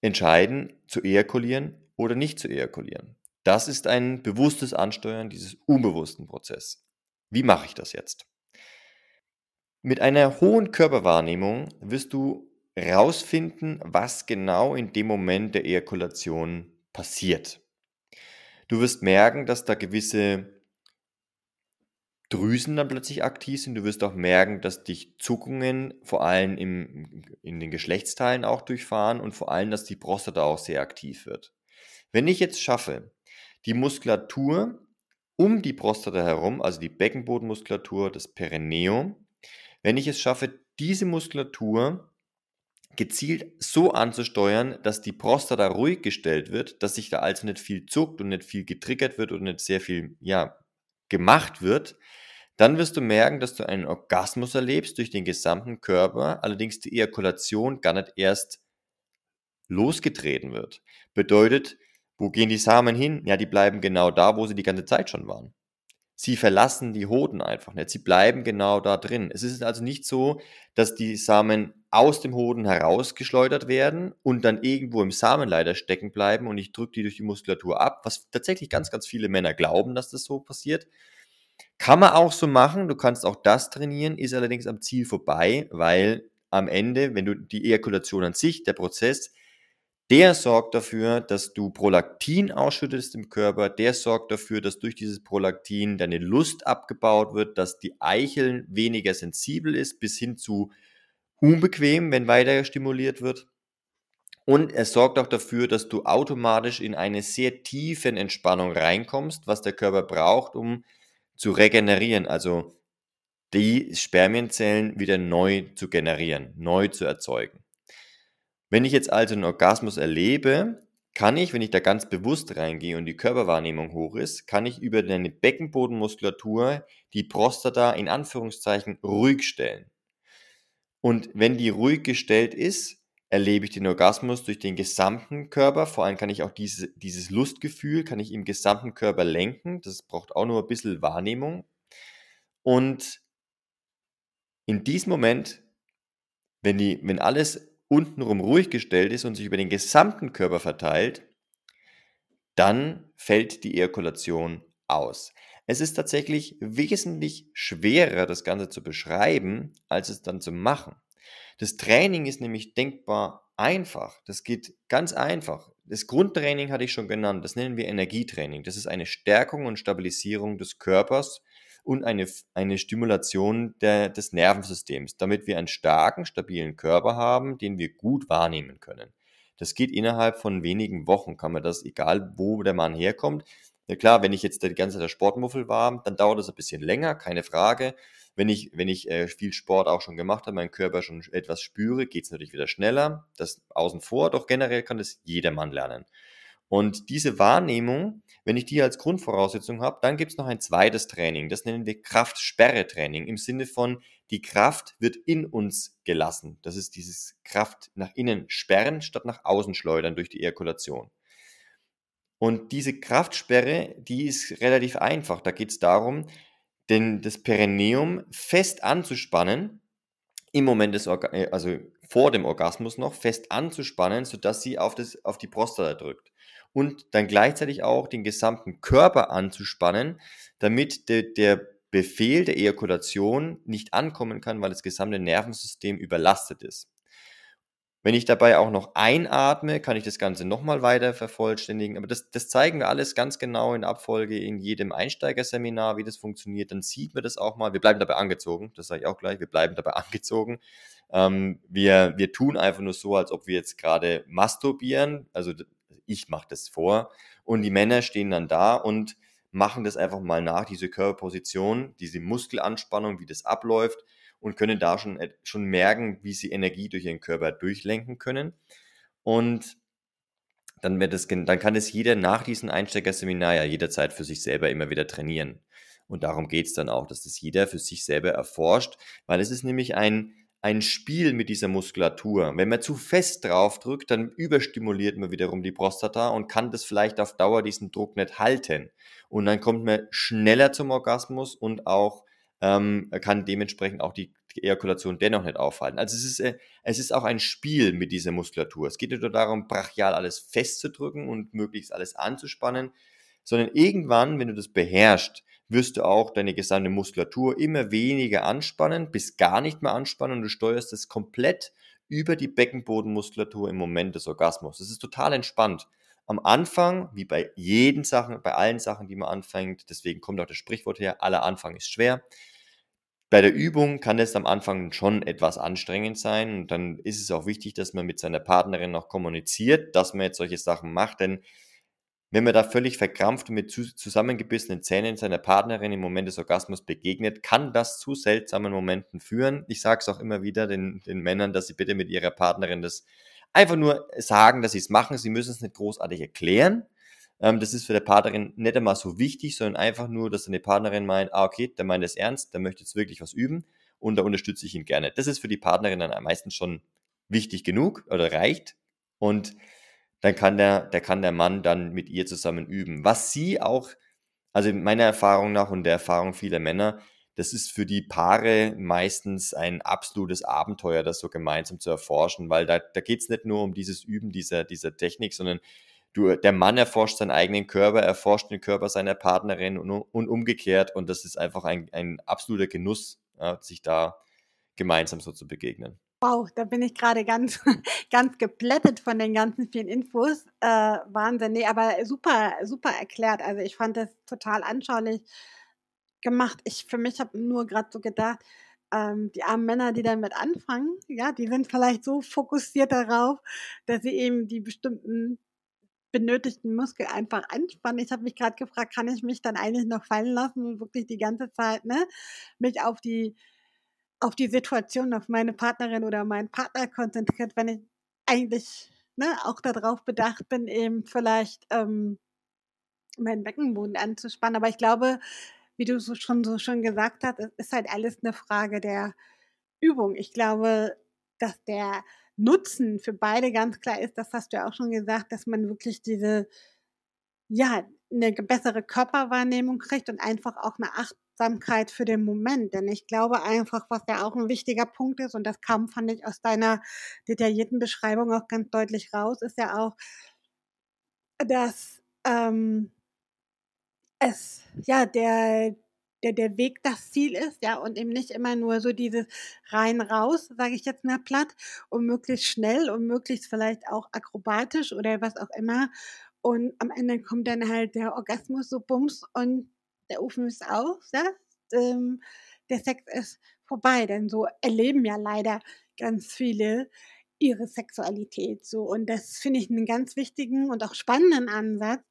entscheiden, zu ejakulieren oder nicht zu ejakulieren. Das ist ein bewusstes Ansteuern dieses unbewussten Prozesses. Wie mache ich das jetzt? Mit einer hohen Körperwahrnehmung wirst du rausfinden, was genau in dem Moment der Ejakulation passiert. Du wirst merken, dass da gewisse Drüsen dann plötzlich aktiv sind. Du wirst auch merken, dass dich Zuckungen vor allem im, in den Geschlechtsteilen auch durchfahren und vor allem, dass die Prostata auch sehr aktiv wird. Wenn ich jetzt schaffe, die Muskulatur um die Prostata herum, also die Beckenbodenmuskulatur, das Perineum, wenn ich es schaffe, diese Muskulatur gezielt so anzusteuern, dass die Prostata ruhig gestellt wird, dass sich da also nicht viel zuckt und nicht viel getriggert wird und nicht sehr viel, ja, gemacht wird, dann wirst du merken, dass du einen Orgasmus erlebst durch den gesamten Körper, allerdings die Ejakulation gar nicht erst losgetreten wird. Bedeutet, wo gehen die Samen hin? Ja, die bleiben genau da, wo sie die ganze Zeit schon waren. Sie verlassen die Hoden einfach nicht. Sie bleiben genau da drin. Es ist also nicht so, dass die Samen aus dem Hoden herausgeschleudert werden und dann irgendwo im Samenleiter stecken bleiben und ich drücke die durch die Muskulatur ab, was tatsächlich ganz, ganz viele Männer glauben, dass das so passiert. Kann man auch so machen, du kannst auch das trainieren, ist allerdings am Ziel vorbei, weil am Ende, wenn du die Ejakulation an sich, der Prozess, der sorgt dafür, dass du Prolaktin ausschüttest im Körper, der sorgt dafür, dass durch dieses Prolaktin deine Lust abgebaut wird, dass die Eichel weniger sensibel ist, bis hin zu unbequem, wenn weiter stimuliert wird. Und es sorgt auch dafür, dass du automatisch in eine sehr tiefen Entspannung reinkommst, was der Körper braucht, um zu regenerieren, also die Spermienzellen wieder neu zu generieren, neu zu erzeugen. Wenn ich jetzt also einen Orgasmus erlebe, kann ich, wenn ich da ganz bewusst reingehe und die Körperwahrnehmung hoch ist, kann ich über deine Beckenbodenmuskulatur die Prostata in Anführungszeichen ruhig stellen. Und wenn die ruhig gestellt ist, erlebe ich den Orgasmus durch den gesamten Körper. Vor allem kann ich auch diese, dieses Lustgefühl, kann ich im gesamten Körper lenken. Das braucht auch nur ein bisschen Wahrnehmung. Und in diesem Moment, wenn, die, wenn alles untenrum ruhig gestellt ist und sich über den gesamten Körper verteilt, dann fällt die Ejakulation aus. Es ist tatsächlich wesentlich schwerer, das Ganze zu beschreiben, als es dann zu machen. Das Training ist nämlich denkbar einfach. Das geht ganz einfach. Das Grundtraining hatte ich schon genannt. Das nennen wir Energietraining. Das ist eine Stärkung und Stabilisierung des Körpers und eine, eine Stimulation der, des Nervensystems, damit wir einen starken, stabilen Körper haben, den wir gut wahrnehmen können. Das geht innerhalb von wenigen Wochen, kann man das, egal wo der Mann herkommt. Ja klar, wenn ich jetzt die ganze Zeit der Sportmuffel war, dann dauert das ein bisschen länger, keine Frage. Wenn ich, wenn ich äh, viel Sport auch schon gemacht habe, meinen Körper schon etwas spüre, geht es natürlich wieder schneller. Das außen vor, doch generell kann das jedermann lernen. Und diese Wahrnehmung, wenn ich die als Grundvoraussetzung habe, dann gibt es noch ein zweites Training. Das nennen wir Kraftsperre-Training im Sinne von, die Kraft wird in uns gelassen. Das ist dieses Kraft nach innen sperren statt nach außen schleudern durch die Ejakulation. Und diese Kraftsperre, die ist relativ einfach. Da geht es darum, denn das Perineum fest anzuspannen, im Moment des Orga äh, also vor dem Orgasmus noch, fest anzuspannen, sodass sie auf, das, auf die Prostata drückt. Und dann gleichzeitig auch den gesamten Körper anzuspannen, damit de, der Befehl der Ejakulation nicht ankommen kann, weil das gesamte Nervensystem überlastet ist. Wenn ich dabei auch noch einatme, kann ich das Ganze nochmal weiter vervollständigen. Aber das, das zeigen wir alles ganz genau in Abfolge in jedem Einsteigerseminar, wie das funktioniert. Dann sieht man das auch mal. Wir bleiben dabei angezogen, das sage ich auch gleich. Wir bleiben dabei angezogen. Ähm, wir, wir tun einfach nur so, als ob wir jetzt gerade masturbieren. Also ich mache das vor. Und die Männer stehen dann da und machen das einfach mal nach, diese Körperposition, diese Muskelanspannung, wie das abläuft und können da schon, schon merken, wie sie Energie durch ihren Körper durchlenken können. Und dann, wird das, dann kann es jeder nach diesem Einsteigerseminar ja jederzeit für sich selber immer wieder trainieren. Und darum geht es dann auch, dass das jeder für sich selber erforscht, weil es ist nämlich ein, ein Spiel mit dieser Muskulatur. Wenn man zu fest drauf drückt, dann überstimuliert man wiederum die Prostata und kann das vielleicht auf Dauer diesen Druck nicht halten. Und dann kommt man schneller zum Orgasmus und auch ähm, kann dementsprechend auch die Ejakulation dennoch nicht aufhalten. Also es ist, äh, es ist auch ein Spiel mit dieser Muskulatur. Es geht nicht nur darum, brachial alles festzudrücken und möglichst alles anzuspannen, sondern irgendwann, wenn du das beherrschst, wirst du auch deine gesamte Muskulatur immer weniger anspannen, bis gar nicht mehr anspannen und du steuerst es komplett über die Beckenbodenmuskulatur im Moment des Orgasmus. Das ist total entspannt am Anfang, wie bei jeden Sachen, bei allen Sachen, die man anfängt, deswegen kommt auch das Sprichwort her, aller Anfang ist schwer. Bei der Übung kann es am Anfang schon etwas anstrengend sein und dann ist es auch wichtig, dass man mit seiner Partnerin noch kommuniziert, dass man jetzt solche Sachen macht, denn wenn man da völlig verkrampft und mit zusammengebissenen Zähnen seiner Partnerin im Moment des Orgasmus begegnet, kann das zu seltsamen Momenten führen. Ich sage es auch immer wieder den, den Männern, dass sie bitte mit ihrer Partnerin das Einfach nur sagen, dass sie es machen. Sie müssen es nicht großartig erklären. Ähm, das ist für der Partnerin nicht einmal so wichtig, sondern einfach nur, dass eine Partnerin meint, ah, okay, der meint es ernst, der möchte jetzt wirklich was üben und da unterstütze ich ihn gerne. Das ist für die Partnerin dann meistens schon wichtig genug oder reicht. Und dann kann der, der kann der Mann dann mit ihr zusammen üben. Was sie auch also meiner Erfahrung nach und der Erfahrung vieler Männer, das ist für die Paare meistens ein absolutes Abenteuer, das so gemeinsam zu erforschen, weil da, da geht es nicht nur um dieses Üben dieser, dieser Technik, sondern du, der Mann erforscht seinen eigenen Körper, erforscht den Körper seiner Partnerin und, und umgekehrt und das ist einfach ein, ein absoluter Genuss, ja, sich da gemeinsam so zu begegnen. Wow, da bin ich gerade ganz, ganz geplättet von den ganzen vielen Infos. Äh, Wahnsinn. Nee, aber super, super erklärt. Also ich fand das total anschaulich gemacht. Ich für mich habe nur gerade so gedacht, ähm, die armen Männer, die damit anfangen, ja, die sind vielleicht so fokussiert darauf, dass sie eben die bestimmten benötigten Muskel einfach anspannen. Ich habe mich gerade gefragt, kann ich mich dann eigentlich noch fallen lassen und wirklich die ganze Zeit ne, mich auf die auf die Situation, auf meine Partnerin oder meinen Partner konzentriert, wenn ich eigentlich ne, auch darauf bedacht bin, eben vielleicht ähm, meinen Beckenboden anzuspannen. Aber ich glaube, wie du so schon so schon gesagt hast, es ist halt alles eine Frage der Übung. Ich glaube, dass der Nutzen für beide ganz klar ist, das hast du ja auch schon gesagt, dass man wirklich diese, ja, eine bessere Körperwahrnehmung kriegt und einfach auch eine Achtsamkeit für den Moment. Denn ich glaube einfach, was ja auch ein wichtiger Punkt ist, und das kam, fand ich, aus deiner detaillierten Beschreibung auch ganz deutlich raus, ist ja auch, dass ähm, es, ja, der, der, der Weg das Ziel ist, ja, und eben nicht immer nur so dieses rein raus, sage ich jetzt mal platt, und möglichst schnell und möglichst vielleicht auch akrobatisch oder was auch immer. Und am Ende kommt dann halt der Orgasmus so bums und der Ofen ist aus, ja. Ähm, der Sex ist vorbei, denn so erleben ja leider ganz viele ihre Sexualität so. Und das finde ich einen ganz wichtigen und auch spannenden Ansatz,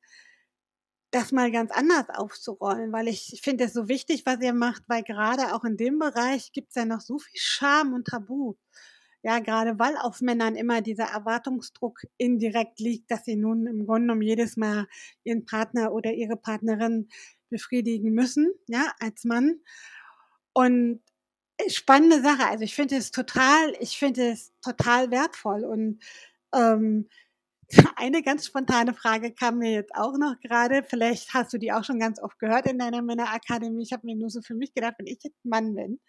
das mal ganz anders aufzurollen, weil ich finde es so wichtig, was ihr macht, weil gerade auch in dem Bereich gibt es ja noch so viel Scham und Tabu. Ja, gerade weil auf Männern immer dieser Erwartungsdruck indirekt liegt, dass sie nun im Grunde genommen jedes Mal ihren Partner oder ihre Partnerin befriedigen müssen, ja, als Mann. Und spannende Sache. Also ich finde es total, ich finde es total wertvoll und ähm, eine ganz spontane Frage kam mir jetzt auch noch gerade. Vielleicht hast du die auch schon ganz oft gehört in deiner Männerakademie. Ich habe mir nur so für mich gedacht, wenn ich jetzt Mann bin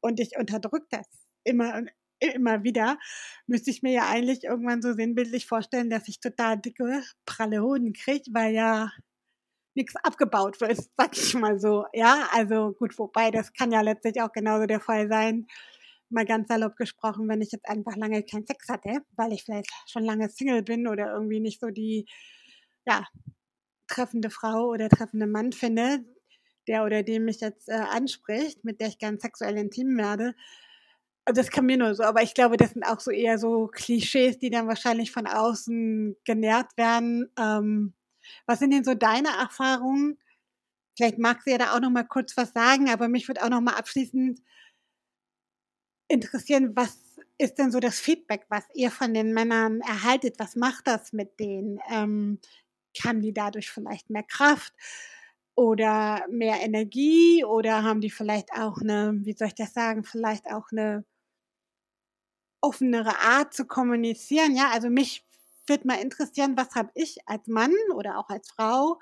und ich unterdrücke das immer und immer wieder, müsste ich mir ja eigentlich irgendwann so sinnbildlich vorstellen, dass ich total dicke, pralle Hoden kriege, weil ja nichts abgebaut wird, sag ich mal so. Ja, also gut, wobei das kann ja letztlich auch genauso der Fall sein, mal ganz salopp gesprochen, wenn ich jetzt einfach lange keinen Sex hatte, weil ich vielleicht schon lange Single bin oder irgendwie nicht so die, ja, treffende Frau oder treffende Mann finde, der oder dem mich jetzt äh, anspricht, mit der ich gern sexuell intim werde. Das kann mir nur so, aber ich glaube, das sind auch so eher so Klischees, die dann wahrscheinlich von außen genährt werden. Ähm, was sind denn so deine Erfahrungen? Vielleicht magst du ja da auch noch mal kurz was sagen, aber mich würde auch noch mal abschließend interessieren, was ist denn so das Feedback, was ihr von den Männern erhaltet? Was macht das mit denen? Ähm, haben die dadurch vielleicht mehr Kraft oder mehr Energie oder haben die vielleicht auch eine, wie soll ich das sagen, vielleicht auch eine offenere Art zu kommunizieren? Ja, also mich würde mal interessieren, was habe ich als Mann oder auch als Frau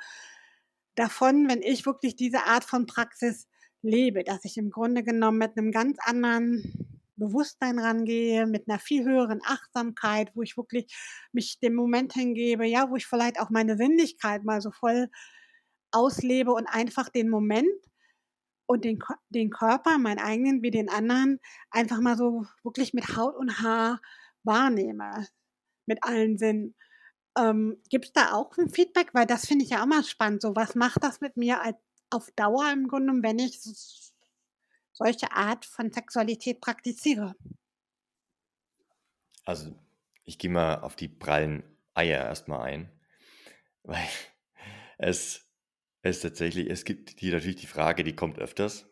davon, wenn ich wirklich diese Art von Praxis lebe, dass ich im Grunde genommen mit einem ganz anderen Bewusstsein rangehe, mit einer viel höheren Achtsamkeit, wo ich wirklich mich dem Moment hingebe, ja, wo ich vielleicht auch meine Sinnlichkeit mal so voll auslebe und einfach den Moment und den, den Körper, meinen eigenen wie den anderen, einfach mal so wirklich mit Haut und Haar wahrnehme, mit allen Sinnen. Ähm, Gibt es da auch ein Feedback? Weil das finde ich ja auch mal spannend. So, was macht das mit mir als, auf Dauer im Grunde, wenn ich solche Art von Sexualität praktiziere. Also, ich gehe mal auf die prallen Eier erstmal ein, weil es, es tatsächlich, es gibt hier natürlich die Frage, die kommt öfters.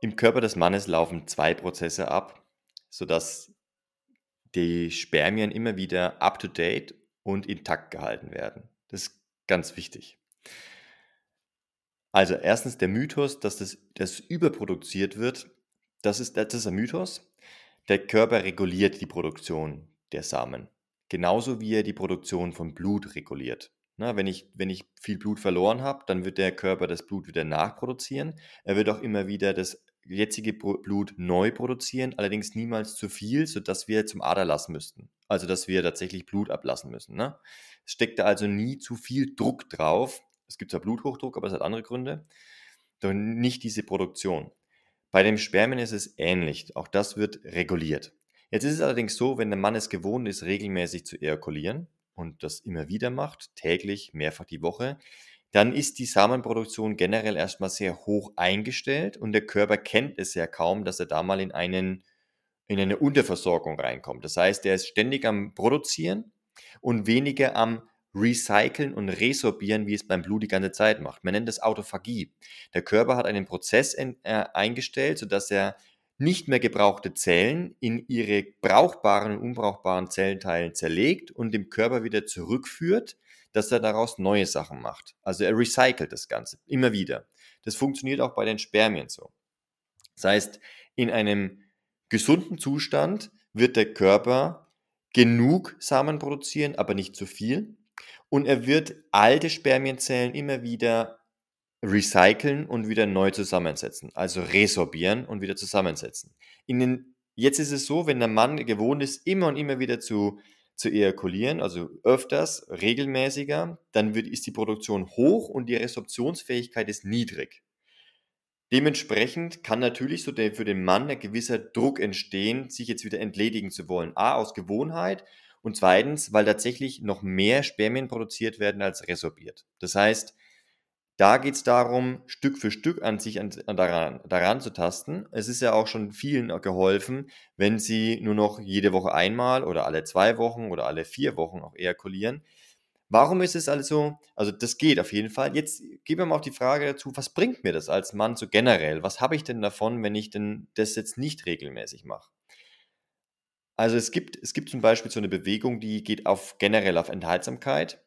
Im Körper des Mannes laufen zwei Prozesse ab, sodass die Spermien immer wieder up-to-date und intakt gehalten werden. Das ist ganz wichtig. Also erstens der Mythos, dass das, das überproduziert wird, das ist, das ist ein Mythos. Der Körper reguliert die Produktion der Samen. Genauso wie er die Produktion von Blut reguliert. Na, wenn, ich, wenn ich viel Blut verloren habe, dann wird der Körper das Blut wieder nachproduzieren. Er wird auch immer wieder das jetzige Blut neu produzieren, allerdings niemals zu viel, sodass wir zum Aderlass müssten. Also dass wir tatsächlich Blut ablassen müssen. Ne? Es steckt da also nie zu viel Druck drauf. Es gibt zwar Bluthochdruck, aber es hat andere Gründe. Doch nicht diese Produktion. Bei dem Spermien ist es ähnlich. Auch das wird reguliert. Jetzt ist es allerdings so, wenn der Mann es gewohnt ist, regelmäßig zu ejakulieren und das immer wieder macht, täglich, mehrfach die Woche, dann ist die Samenproduktion generell erstmal sehr hoch eingestellt und der Körper kennt es ja kaum, dass er da mal in, einen, in eine Unterversorgung reinkommt. Das heißt, er ist ständig am Produzieren und weniger am Recyceln und Resorbieren, wie es beim Blut die ganze Zeit macht. Man nennt das Autophagie. Der Körper hat einen Prozess in, äh, eingestellt, sodass er nicht mehr gebrauchte Zellen in ihre brauchbaren und unbrauchbaren Zellteilen zerlegt und dem Körper wieder zurückführt, dass er daraus neue Sachen macht. Also er recycelt das Ganze immer wieder. Das funktioniert auch bei den Spermien so. Das heißt, in einem gesunden Zustand wird der Körper genug Samen produzieren, aber nicht zu viel. Und er wird alte Spermienzellen immer wieder recyceln und wieder neu zusammensetzen. Also resorbieren und wieder zusammensetzen. Den, jetzt ist es so, wenn der Mann gewohnt ist, immer und immer wieder zu zu ejakulieren, also öfters, regelmäßiger, dann wird, ist die Produktion hoch und die Resorptionsfähigkeit ist niedrig. Dementsprechend kann natürlich so der, für den Mann ein gewisser Druck entstehen, sich jetzt wieder entledigen zu wollen. A, aus Gewohnheit und zweitens, weil tatsächlich noch mehr Spermien produziert werden als resorbiert. Das heißt, da geht es darum, Stück für Stück an sich an, an daran, daran zu tasten. Es ist ja auch schon vielen geholfen, wenn sie nur noch jede Woche einmal oder alle zwei Wochen oder alle vier Wochen auch ejakulieren. Warum ist es also, also das geht auf jeden Fall. Jetzt geben wir mal auch die Frage dazu, was bringt mir das als Mann so generell? Was habe ich denn davon, wenn ich denn das jetzt nicht regelmäßig mache? Also es gibt, es gibt zum Beispiel so eine Bewegung, die geht auf generell auf Enthaltsamkeit.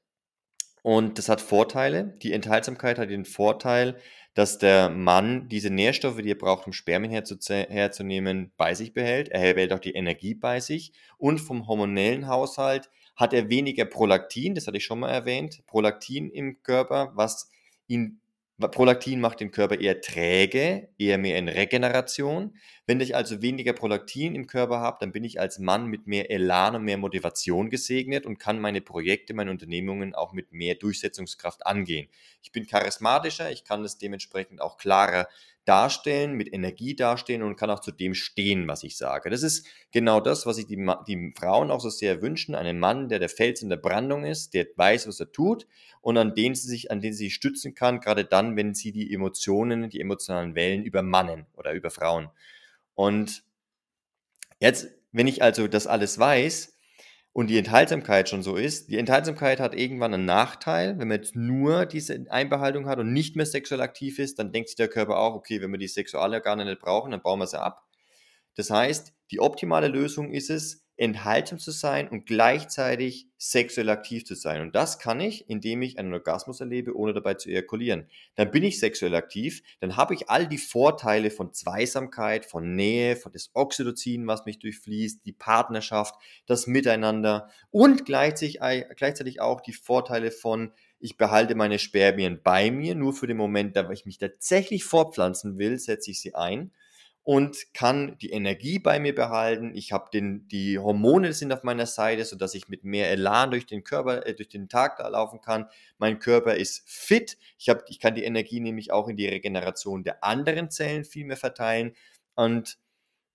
Und das hat Vorteile. Die Enthaltsamkeit hat den Vorteil, dass der Mann diese Nährstoffe, die er braucht, um Spermien herzunehmen, bei sich behält. Er behält auch die Energie bei sich. Und vom hormonellen Haushalt hat er weniger Prolaktin, das hatte ich schon mal erwähnt, Prolaktin im Körper, was ihn Prolaktin macht den Körper eher träge, eher mehr in Regeneration. Wenn ich also weniger Prolaktin im Körper habe, dann bin ich als Mann mit mehr Elan und mehr Motivation gesegnet und kann meine Projekte, meine Unternehmungen auch mit mehr Durchsetzungskraft angehen. Ich bin charismatischer, ich kann es dementsprechend auch klarer darstellen, mit Energie darstellen und kann auch zu dem stehen, was ich sage. Das ist genau das, was sich die, die Frauen auch so sehr wünschen. Einen Mann, der der Fels in der Brandung ist, der weiß, was er tut und an den sie sich, an den sie sich stützen kann, gerade dann, wenn sie die Emotionen, die emotionalen Wellen übermannen oder über Frauen. Und jetzt, wenn ich also das alles weiß, und die Enthaltsamkeit schon so ist, die Enthaltsamkeit hat irgendwann einen Nachteil. Wenn man jetzt nur diese Einbehaltung hat und nicht mehr sexuell aktiv ist, dann denkt sich der Körper auch, okay, wenn wir die Sexualorgane nicht brauchen, dann bauen wir sie ab. Das heißt, die optimale Lösung ist es, enthaltsam zu sein und gleichzeitig sexuell aktiv zu sein. Und das kann ich, indem ich einen Orgasmus erlebe, ohne dabei zu ejakulieren. Dann bin ich sexuell aktiv, dann habe ich all die Vorteile von Zweisamkeit, von Nähe, von das Oxytocin, was mich durchfließt, die Partnerschaft, das Miteinander und gleichzeitig, auch die Vorteile von ich behalte meine Spermien bei mir, nur für den Moment, da ich mich tatsächlich fortpflanzen will, setze ich sie ein und kann die Energie bei mir behalten. Ich habe den, die Hormone sind auf meiner Seite, sodass ich mit mehr Elan durch den Körper, äh, durch den Tag da laufen kann. Mein Körper ist fit. Ich, hab, ich kann die Energie nämlich auch in die Regeneration der anderen Zellen viel mehr verteilen. Und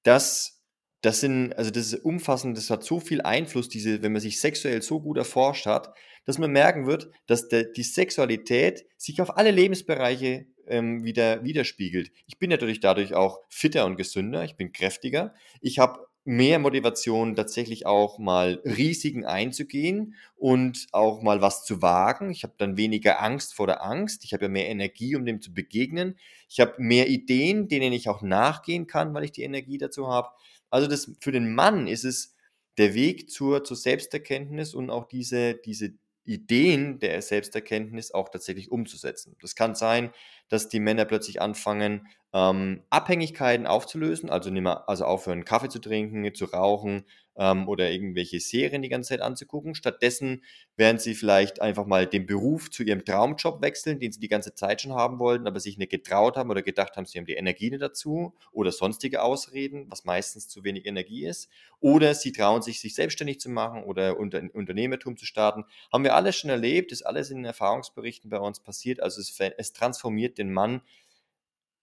das das sind, also das ist umfassend, das hat so viel Einfluss, diese, wenn man sich sexuell so gut erforscht hat, dass man merken wird, dass der, die Sexualität sich auf alle Lebensbereiche ähm, wieder widerspiegelt. Ich bin natürlich dadurch auch fitter und gesünder, ich bin kräftiger, ich habe mehr Motivation, tatsächlich auch mal Risiken einzugehen und auch mal was zu wagen. Ich habe dann weniger Angst vor der Angst. Ich habe ja mehr Energie, um dem zu begegnen. Ich habe mehr Ideen, denen ich auch nachgehen kann, weil ich die Energie dazu habe. Also das, für den Mann ist es der Weg zur, zur Selbsterkenntnis und auch diese, diese Ideen der Selbsterkenntnis auch tatsächlich umzusetzen. Das kann sein, dass die Männer plötzlich anfangen, ähm, Abhängigkeiten aufzulösen, also, nicht mehr, also aufhören, Kaffee zu trinken, zu rauchen, ähm, oder irgendwelche Serien die ganze Zeit anzugucken. Stattdessen werden sie vielleicht einfach mal den Beruf zu ihrem Traumjob wechseln, den sie die ganze Zeit schon haben wollten, aber sich nicht getraut haben oder gedacht haben, sie haben die Energie nicht dazu oder sonstige Ausreden, was meistens zu wenig Energie ist. Oder sie trauen sich, sich selbstständig zu machen oder unter, Unternehmertum zu starten. Haben wir alles schon erlebt, ist alles in den Erfahrungsberichten bei uns passiert. Also es, es transformiert den Mann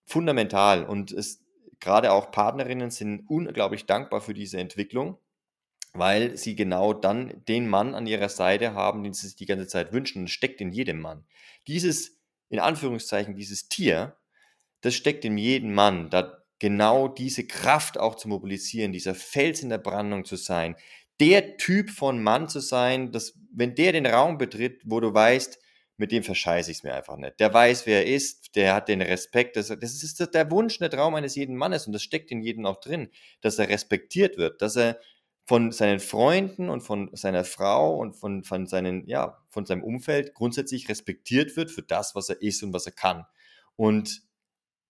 fundamental und es gerade auch Partnerinnen sind unglaublich dankbar für diese Entwicklung weil sie genau dann den Mann an ihrer Seite haben, den sie sich die ganze Zeit wünschen. Und steckt in jedem Mann. Dieses, in Anführungszeichen, dieses Tier, das steckt in jedem Mann, da genau diese Kraft auch zu mobilisieren, dieser Fels in der Brandung zu sein, der Typ von Mann zu sein, dass wenn der den Raum betritt, wo du weißt, mit dem verscheiße ich es mir einfach nicht. Der weiß, wer er ist, der hat den Respekt. Das, das ist der Wunsch, der Traum eines jeden Mannes und das steckt in jedem auch drin, dass er respektiert wird, dass er von seinen Freunden und von seiner Frau und von, von, seinen, ja, von seinem Umfeld grundsätzlich respektiert wird für das, was er ist und was er kann. Und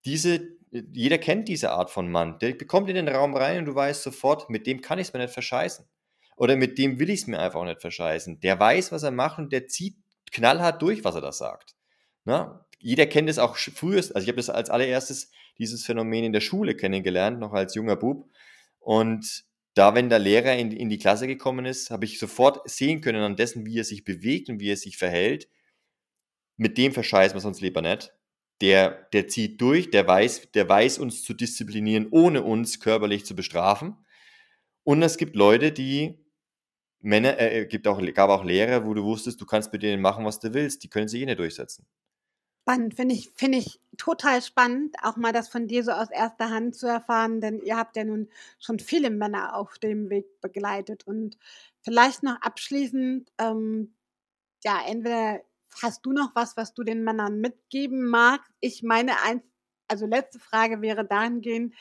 diese, jeder kennt diese Art von Mann. Der bekommt in den Raum rein und du weißt sofort, mit dem kann ich es mir nicht verscheißen. Oder mit dem will ich es mir einfach auch nicht verscheißen. Der weiß, was er macht und der zieht knallhart durch, was er da sagt. Na? Jeder kennt es auch frühest, also ich habe das als allererstes, dieses Phänomen in der Schule kennengelernt, noch als junger Bub. Und da, wenn der Lehrer in, in die Klasse gekommen ist, habe ich sofort sehen können an dessen, wie er sich bewegt und wie er sich verhält. Mit dem verscheißen wir uns lieber nicht. Der, der zieht durch, der weiß, der weiß uns zu disziplinieren, ohne uns körperlich zu bestrafen. Und es gibt Leute, die Männer, äh, äh gibt auch, gab auch Lehrer, wo du wusstest, du kannst mit denen machen, was du willst. Die können sich eh nicht durchsetzen. Spannend, finde ich, finde ich total spannend, auch mal das von dir so aus erster Hand zu erfahren, denn ihr habt ja nun schon viele Männer auf dem Weg begleitet. Und vielleicht noch abschließend, ähm, ja, entweder hast du noch was, was du den Männern mitgeben magst? Ich meine, eins, also letzte Frage wäre dahingehend,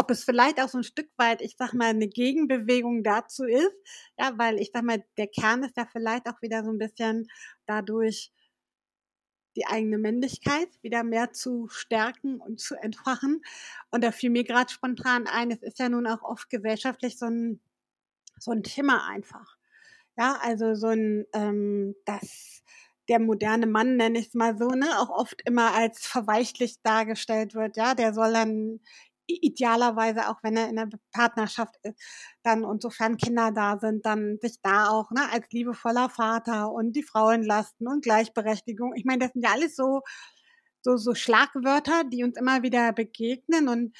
ob es vielleicht auch so ein Stück weit, ich sag mal, eine Gegenbewegung dazu ist. Ja, weil ich sag mal, der Kern ist ja vielleicht auch wieder so ein bisschen dadurch die eigene Männlichkeit wieder mehr zu stärken und zu entfachen. Und da fiel mir gerade spontan ein, es ist ja nun auch oft gesellschaftlich so ein, so ein Thema einfach. Ja, also so ein, ähm, das, der moderne Mann, nenne ich es mal so, ne, auch oft immer als verweichlicht dargestellt wird. Ja, der soll dann idealerweise auch wenn er in einer Partnerschaft ist, dann und sofern Kinder da sind, dann sich da auch ne, als liebevoller Vater und die Frauen lasten und Gleichberechtigung. Ich meine, das sind ja alles so, so, so Schlagwörter, die uns immer wieder begegnen und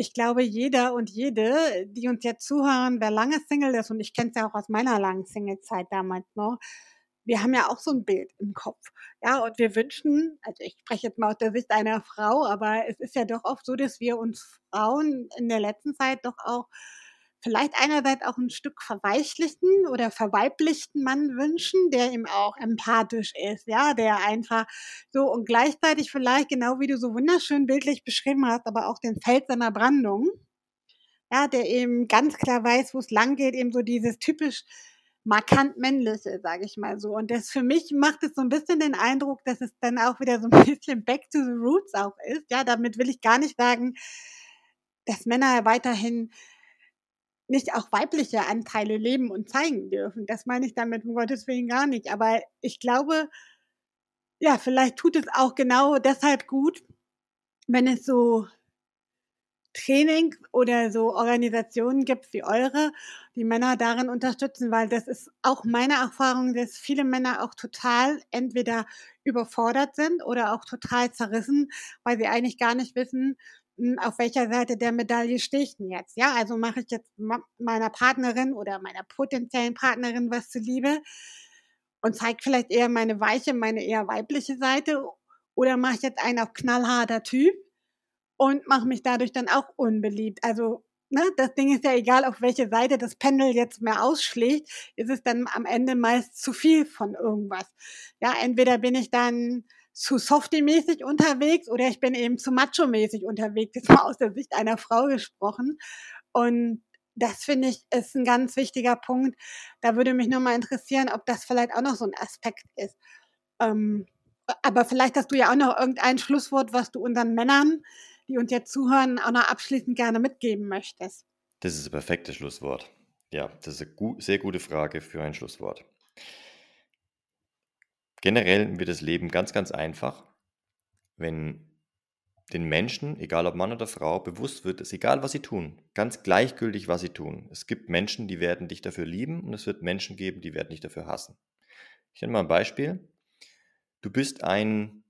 ich glaube, jeder und jede, die uns jetzt zuhören, wer lange Single ist, und ich kenne es ja auch aus meiner langen Singlezeit damals noch, wir haben ja auch so ein Bild im Kopf. Ja, und wir wünschen, also ich spreche jetzt mal aus der Sicht einer Frau, aber es ist ja doch oft so, dass wir uns Frauen in der letzten Zeit doch auch vielleicht einerseits auch ein Stück verweichlichten oder verweiblichten Mann wünschen, der ihm auch empathisch ist, ja, der einfach so und gleichzeitig vielleicht, genau wie du so wunderschön bildlich beschrieben hast, aber auch den Feld seiner Brandung, ja, der eben ganz klar weiß, wo es lang geht, eben so dieses typisch markant männliche, sage ich mal so. Und das für mich macht es so ein bisschen den Eindruck, dass es dann auch wieder so ein bisschen back to the roots auch ist. Ja, damit will ich gar nicht sagen, dass Männer weiterhin nicht auch weibliche Anteile leben und zeigen dürfen. Das meine ich damit um Gottes Willen gar nicht. Aber ich glaube, ja, vielleicht tut es auch genau deshalb gut, wenn es so Training oder so Organisationen gibt wie eure, die Männer darin unterstützen, weil das ist auch meine Erfahrung, dass viele Männer auch total entweder überfordert sind oder auch total zerrissen, weil sie eigentlich gar nicht wissen, hm, auf welcher Seite der Medaille stehe ich denn jetzt? Ja, also mache ich jetzt meiner Partnerin oder meiner potenziellen Partnerin was zuliebe und zeige vielleicht eher meine weiche, meine eher weibliche Seite oder mache ich jetzt einen auf knallharter Typ und mache mich dadurch dann auch unbeliebt. Also ne, das Ding ist ja egal, auf welche Seite das Pendel jetzt mehr ausschlägt, ist es dann am Ende meist zu viel von irgendwas. Ja, entweder bin ich dann zu softy-mäßig unterwegs oder ich bin eben zu macho-mäßig unterwegs, jetzt mal aus der Sicht einer Frau gesprochen. Und das finde ich ist ein ganz wichtiger Punkt. Da würde mich nur mal interessieren, ob das vielleicht auch noch so ein Aspekt ist. Ähm, aber vielleicht hast du ja auch noch irgendein Schlusswort, was du unseren Männern die uns jetzt zuhören, auch noch abschließend gerne mitgeben möchtest. Das ist das perfekte Schlusswort. Ja, das ist eine sehr gute Frage für ein Schlusswort. Generell wird das Leben ganz, ganz einfach, wenn den Menschen, egal ob Mann oder Frau, bewusst wird, dass egal was sie tun, ganz gleichgültig, was sie tun. Es gibt Menschen, die werden dich dafür lieben und es wird Menschen geben, die werden dich dafür hassen. Ich nenne mal ein Beispiel. Du bist ein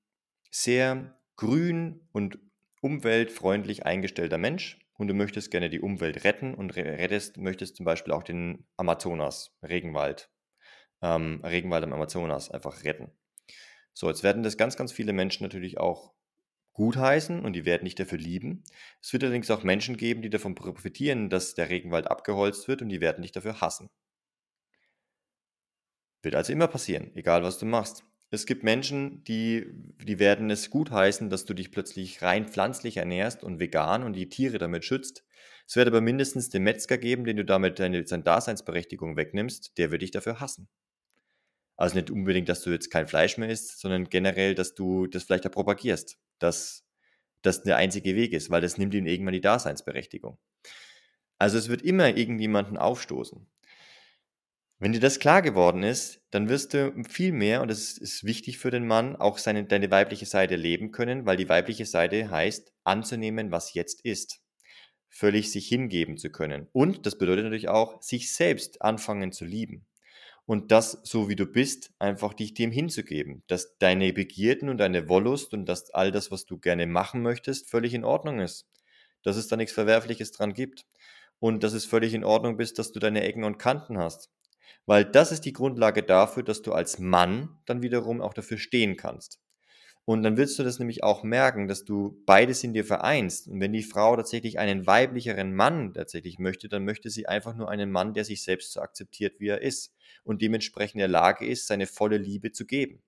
sehr grün und umweltfreundlich eingestellter Mensch und du möchtest gerne die Umwelt retten und rettest, möchtest zum Beispiel auch den Amazonas, Regenwald, ähm, Regenwald am Amazonas einfach retten. So, jetzt werden das ganz, ganz viele Menschen natürlich auch gutheißen und die werden dich dafür lieben. Es wird allerdings auch Menschen geben, die davon profitieren, dass der Regenwald abgeholzt wird und die werden dich dafür hassen. Wird also immer passieren, egal was du machst. Es gibt Menschen, die, die werden es gutheißen, dass du dich plötzlich rein pflanzlich ernährst und vegan und die Tiere damit schützt. Es wird aber mindestens den Metzger geben, den du damit deine, seine Daseinsberechtigung wegnimmst, der wird dich dafür hassen. Also nicht unbedingt, dass du jetzt kein Fleisch mehr isst, sondern generell, dass du das vielleicht auch propagierst, dass das der einzige Weg ist, weil das nimmt ihm irgendwann die Daseinsberechtigung. Also es wird immer irgendjemanden aufstoßen. Wenn dir das klar geworden ist, dann wirst du viel mehr, und das ist wichtig für den Mann, auch seine, deine weibliche Seite leben können, weil die weibliche Seite heißt, anzunehmen, was jetzt ist. Völlig sich hingeben zu können. Und das bedeutet natürlich auch, sich selbst anfangen zu lieben und das, so wie du bist, einfach dich dem hinzugeben, dass deine Begierden und deine Wollust und dass all das, was du gerne machen möchtest, völlig in Ordnung ist. Dass es da nichts Verwerfliches dran gibt. Und dass es völlig in Ordnung bist, dass du deine Ecken und Kanten hast. Weil das ist die Grundlage dafür, dass du als Mann dann wiederum auch dafür stehen kannst. Und dann willst du das nämlich auch merken, dass du beides in dir vereinst. Und wenn die Frau tatsächlich einen weiblicheren Mann tatsächlich möchte, dann möchte sie einfach nur einen Mann, der sich selbst so akzeptiert, wie er ist und dementsprechend in der Lage ist, seine volle Liebe zu geben.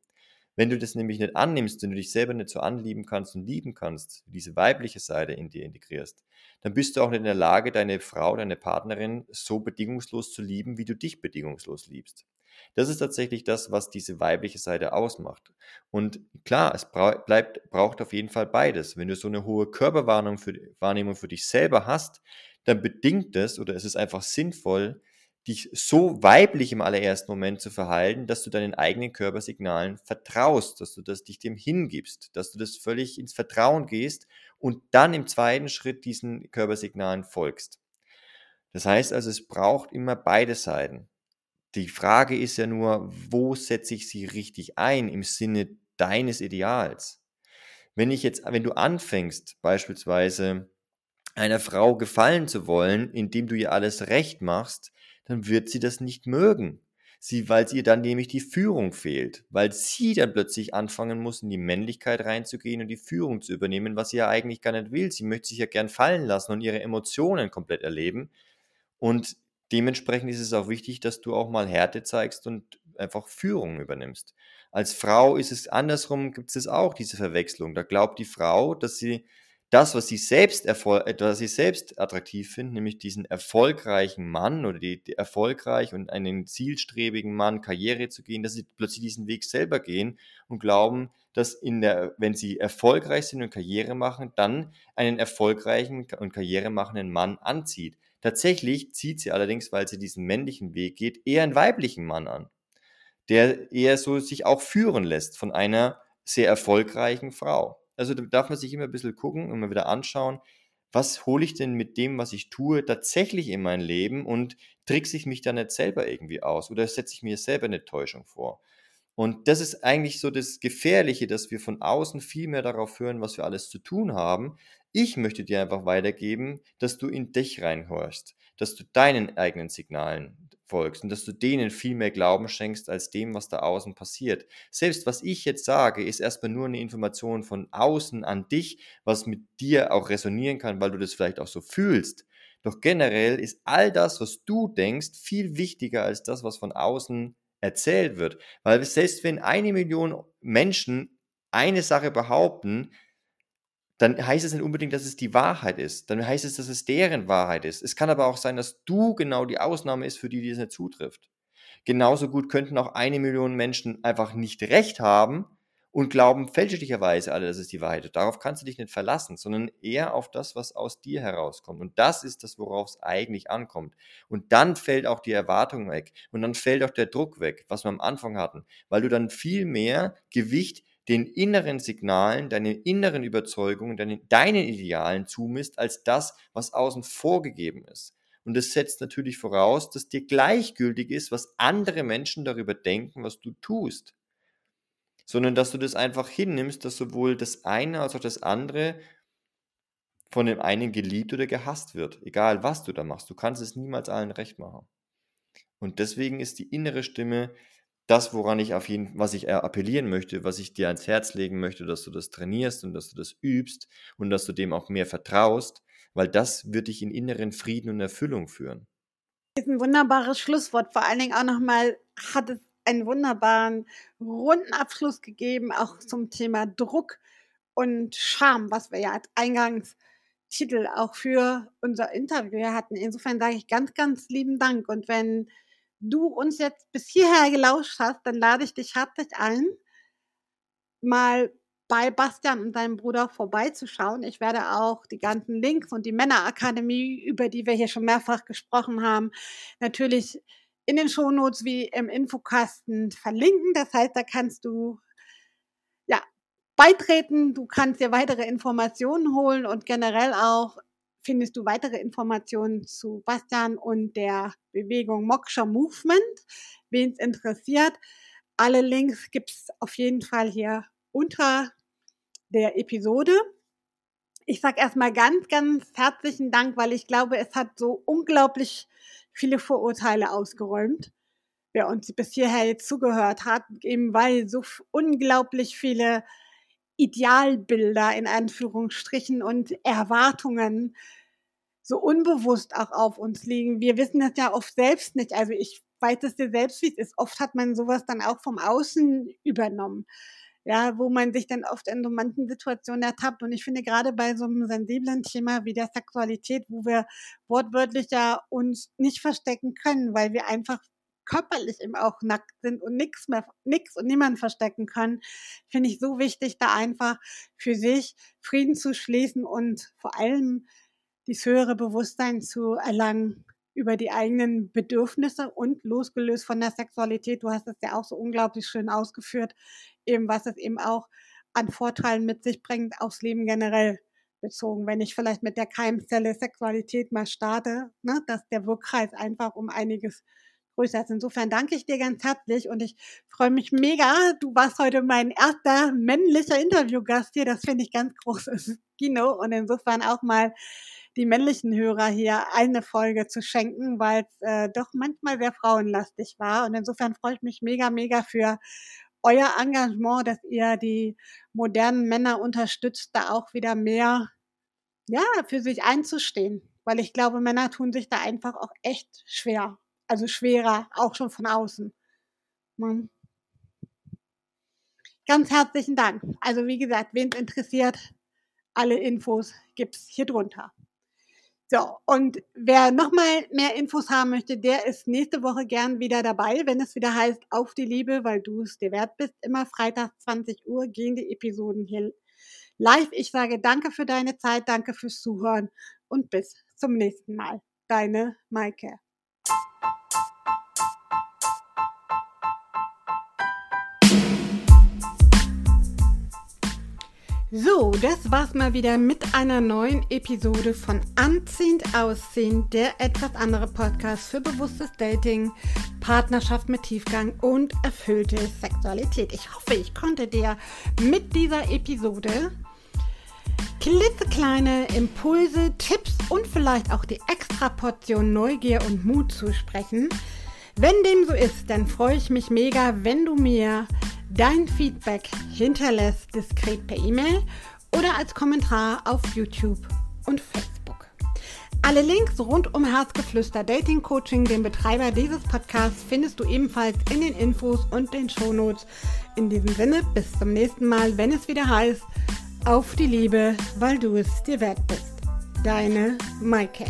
Wenn du das nämlich nicht annimmst, wenn du dich selber nicht so anlieben kannst und lieben kannst, diese weibliche Seite in dir integrierst, dann bist du auch nicht in der Lage, deine Frau, deine Partnerin so bedingungslos zu lieben, wie du dich bedingungslos liebst. Das ist tatsächlich das, was diese weibliche Seite ausmacht. Und klar, es bra bleibt, braucht auf jeden Fall beides. Wenn du so eine hohe Körperwahrnehmung für, Wahrnehmung für dich selber hast, dann bedingt es oder es ist einfach sinnvoll, dich so weiblich im allerersten Moment zu verhalten, dass du deinen eigenen Körpersignalen vertraust, dass du das dich dem hingibst, dass du das völlig ins Vertrauen gehst und dann im zweiten Schritt diesen Körpersignalen folgst. Das heißt also, es braucht immer beide Seiten. Die Frage ist ja nur, wo setze ich sie richtig ein im Sinne deines Ideals? Wenn ich jetzt, wenn du anfängst, beispielsweise einer Frau gefallen zu wollen, indem du ihr alles recht machst, dann wird sie das nicht mögen. Sie, weil ihr dann nämlich die Führung fehlt, weil sie dann plötzlich anfangen muss, in die Männlichkeit reinzugehen und die Führung zu übernehmen, was sie ja eigentlich gar nicht will. Sie möchte sich ja gern fallen lassen und ihre Emotionen komplett erleben. Und Dementsprechend ist es auch wichtig, dass du auch mal Härte zeigst und einfach Führung übernimmst. Als Frau ist es andersrum, gibt es auch diese Verwechslung. Da glaubt die Frau, dass sie das, was sie selbst, äh, was sie selbst attraktiv findet, nämlich diesen erfolgreichen Mann oder die, die erfolgreich und einen zielstrebigen Mann Karriere zu gehen, dass sie plötzlich diesen Weg selber gehen und glauben, dass in der, wenn sie erfolgreich sind und Karriere machen, dann einen erfolgreichen und Karriere machenden Mann anzieht. Tatsächlich zieht sie allerdings, weil sie diesen männlichen Weg geht, eher einen weiblichen Mann an, der eher so sich auch führen lässt von einer sehr erfolgreichen Frau. Also da darf man sich immer ein bisschen gucken und mal wieder anschauen, was hole ich denn mit dem, was ich tue, tatsächlich in mein Leben und trickse ich mich da nicht selber irgendwie aus oder setze ich mir selber eine Täuschung vor. Und das ist eigentlich so das Gefährliche, dass wir von außen viel mehr darauf hören, was wir alles zu tun haben, ich möchte dir einfach weitergeben, dass du in dich reinhorchst, dass du deinen eigenen Signalen folgst und dass du denen viel mehr Glauben schenkst als dem, was da außen passiert. Selbst was ich jetzt sage, ist erstmal nur eine Information von außen an dich, was mit dir auch resonieren kann, weil du das vielleicht auch so fühlst. Doch generell ist all das, was du denkst, viel wichtiger als das, was von außen erzählt wird. Weil selbst wenn eine Million Menschen eine Sache behaupten, dann heißt es nicht unbedingt, dass es die Wahrheit ist. Dann heißt es, dass es deren Wahrheit ist. Es kann aber auch sein, dass du genau die Ausnahme ist, für die dies nicht zutrifft. Genauso gut könnten auch eine Million Menschen einfach nicht recht haben und glauben fälschlicherweise alle, das ist die Wahrheit. Darauf kannst du dich nicht verlassen, sondern eher auf das, was aus dir herauskommt. Und das ist das, worauf es eigentlich ankommt. Und dann fällt auch die Erwartung weg. Und dann fällt auch der Druck weg, was wir am Anfang hatten, weil du dann viel mehr Gewicht den inneren Signalen, deinen inneren Überzeugungen, deinen, deinen Idealen zumisst, als das, was außen vorgegeben ist. Und das setzt natürlich voraus, dass dir gleichgültig ist, was andere Menschen darüber denken, was du tust sondern dass du das einfach hinnimmst, dass sowohl das eine als auch das andere von dem einen geliebt oder gehasst wird, egal was du da machst. Du kannst es niemals allen recht machen. Und deswegen ist die innere Stimme das, woran ich auf jeden, was ich appellieren möchte, was ich dir ans Herz legen möchte, dass du das trainierst und dass du das übst und dass du dem auch mehr vertraust, weil das wird dich in inneren Frieden und Erfüllung führen. Das ist ein wunderbares Schlusswort. Vor allen Dingen auch nochmal hat es einen wunderbaren runden Abschluss gegeben, auch zum Thema Druck und Scham, was wir ja als Eingangstitel auch für unser Interview hatten. Insofern sage ich ganz, ganz lieben Dank. Und wenn du uns jetzt bis hierher gelauscht hast, dann lade ich dich herzlich ein, mal bei Bastian und seinem Bruder vorbeizuschauen. Ich werde auch die ganzen Links und die Männerakademie, über die wir hier schon mehrfach gesprochen haben, natürlich in den Shownotes wie im Infokasten verlinken. Das heißt, da kannst du ja beitreten, du kannst dir weitere Informationen holen und generell auch findest du weitere Informationen zu Bastian und der Bewegung Moksha Movement. Wen es interessiert, alle Links gibt es auf jeden Fall hier unter der Episode. Ich sage erstmal ganz, ganz herzlichen Dank, weil ich glaube, es hat so unglaublich viele Vorurteile ausgeräumt. Wer uns bis hierher jetzt zugehört hat, eben weil so unglaublich viele Idealbilder in Anführungsstrichen und Erwartungen so unbewusst auch auf uns liegen. Wir wissen das ja oft selbst nicht. Also ich weiß es dir selbst, wie es ist. Oft hat man sowas dann auch vom Außen übernommen ja, wo man sich dann oft in so manchen Situationen ertappt. Und ich finde gerade bei so einem sensiblen Thema wie der Sexualität, wo wir wortwörtlich ja uns nicht verstecken können, weil wir einfach körperlich eben auch nackt sind und nichts mehr, nichts und niemand verstecken können, finde ich so wichtig, da einfach für sich Frieden zu schließen und vor allem dieses höhere Bewusstsein zu erlangen über die eigenen Bedürfnisse und losgelöst von der Sexualität. Du hast es ja auch so unglaublich schön ausgeführt, eben was es eben auch an Vorteilen mit sich bringt, aufs Leben generell bezogen. Wenn ich vielleicht mit der Keimzelle Sexualität mal starte, ne, dass der Wirkkreis einfach um einiges größer ist. Insofern danke ich dir ganz herzlich und ich freue mich mega. Du warst heute mein erster männlicher Interviewgast hier. Das finde ich ganz großes Kino und insofern auch mal die männlichen Hörer hier eine Folge zu schenken, weil es äh, doch manchmal sehr frauenlastig war. Und insofern freue ich mich mega, mega für euer Engagement, dass ihr die modernen Männer unterstützt, da auch wieder mehr, ja, für sich einzustehen. Weil ich glaube, Männer tun sich da einfach auch echt schwer. Also schwerer, auch schon von außen. Hm. Ganz herzlichen Dank. Also wie gesagt, wen es interessiert, alle Infos gibt's hier drunter. So, und wer nochmal mehr Infos haben möchte, der ist nächste Woche gern wieder dabei, wenn es wieder heißt, auf die Liebe, weil du es dir wert bist. Immer Freitag 20 Uhr gehen die Episoden hier live. Ich sage danke für deine Zeit, danke fürs Zuhören und bis zum nächsten Mal. Deine Maike. So, das war's mal wieder mit einer neuen Episode von Anziehend Aussehen, der etwas andere Podcast für bewusstes Dating, Partnerschaft mit Tiefgang und erfüllte Sexualität. Ich hoffe, ich konnte dir mit dieser Episode klitzekleine Impulse, Tipps und vielleicht auch die extra Portion Neugier und Mut zusprechen. Wenn dem so ist, dann freue ich mich mega, wenn du mir Dein Feedback hinterlässt diskret per E-Mail oder als Kommentar auf YouTube und Facebook. Alle Links rund um Herzgeflüster Dating Coaching, den Betreiber dieses Podcasts, findest du ebenfalls in den Infos und den Shownotes. In diesem Sinne, bis zum nächsten Mal, wenn es wieder heißt, auf die Liebe, weil du es dir wert bist. Deine Maike.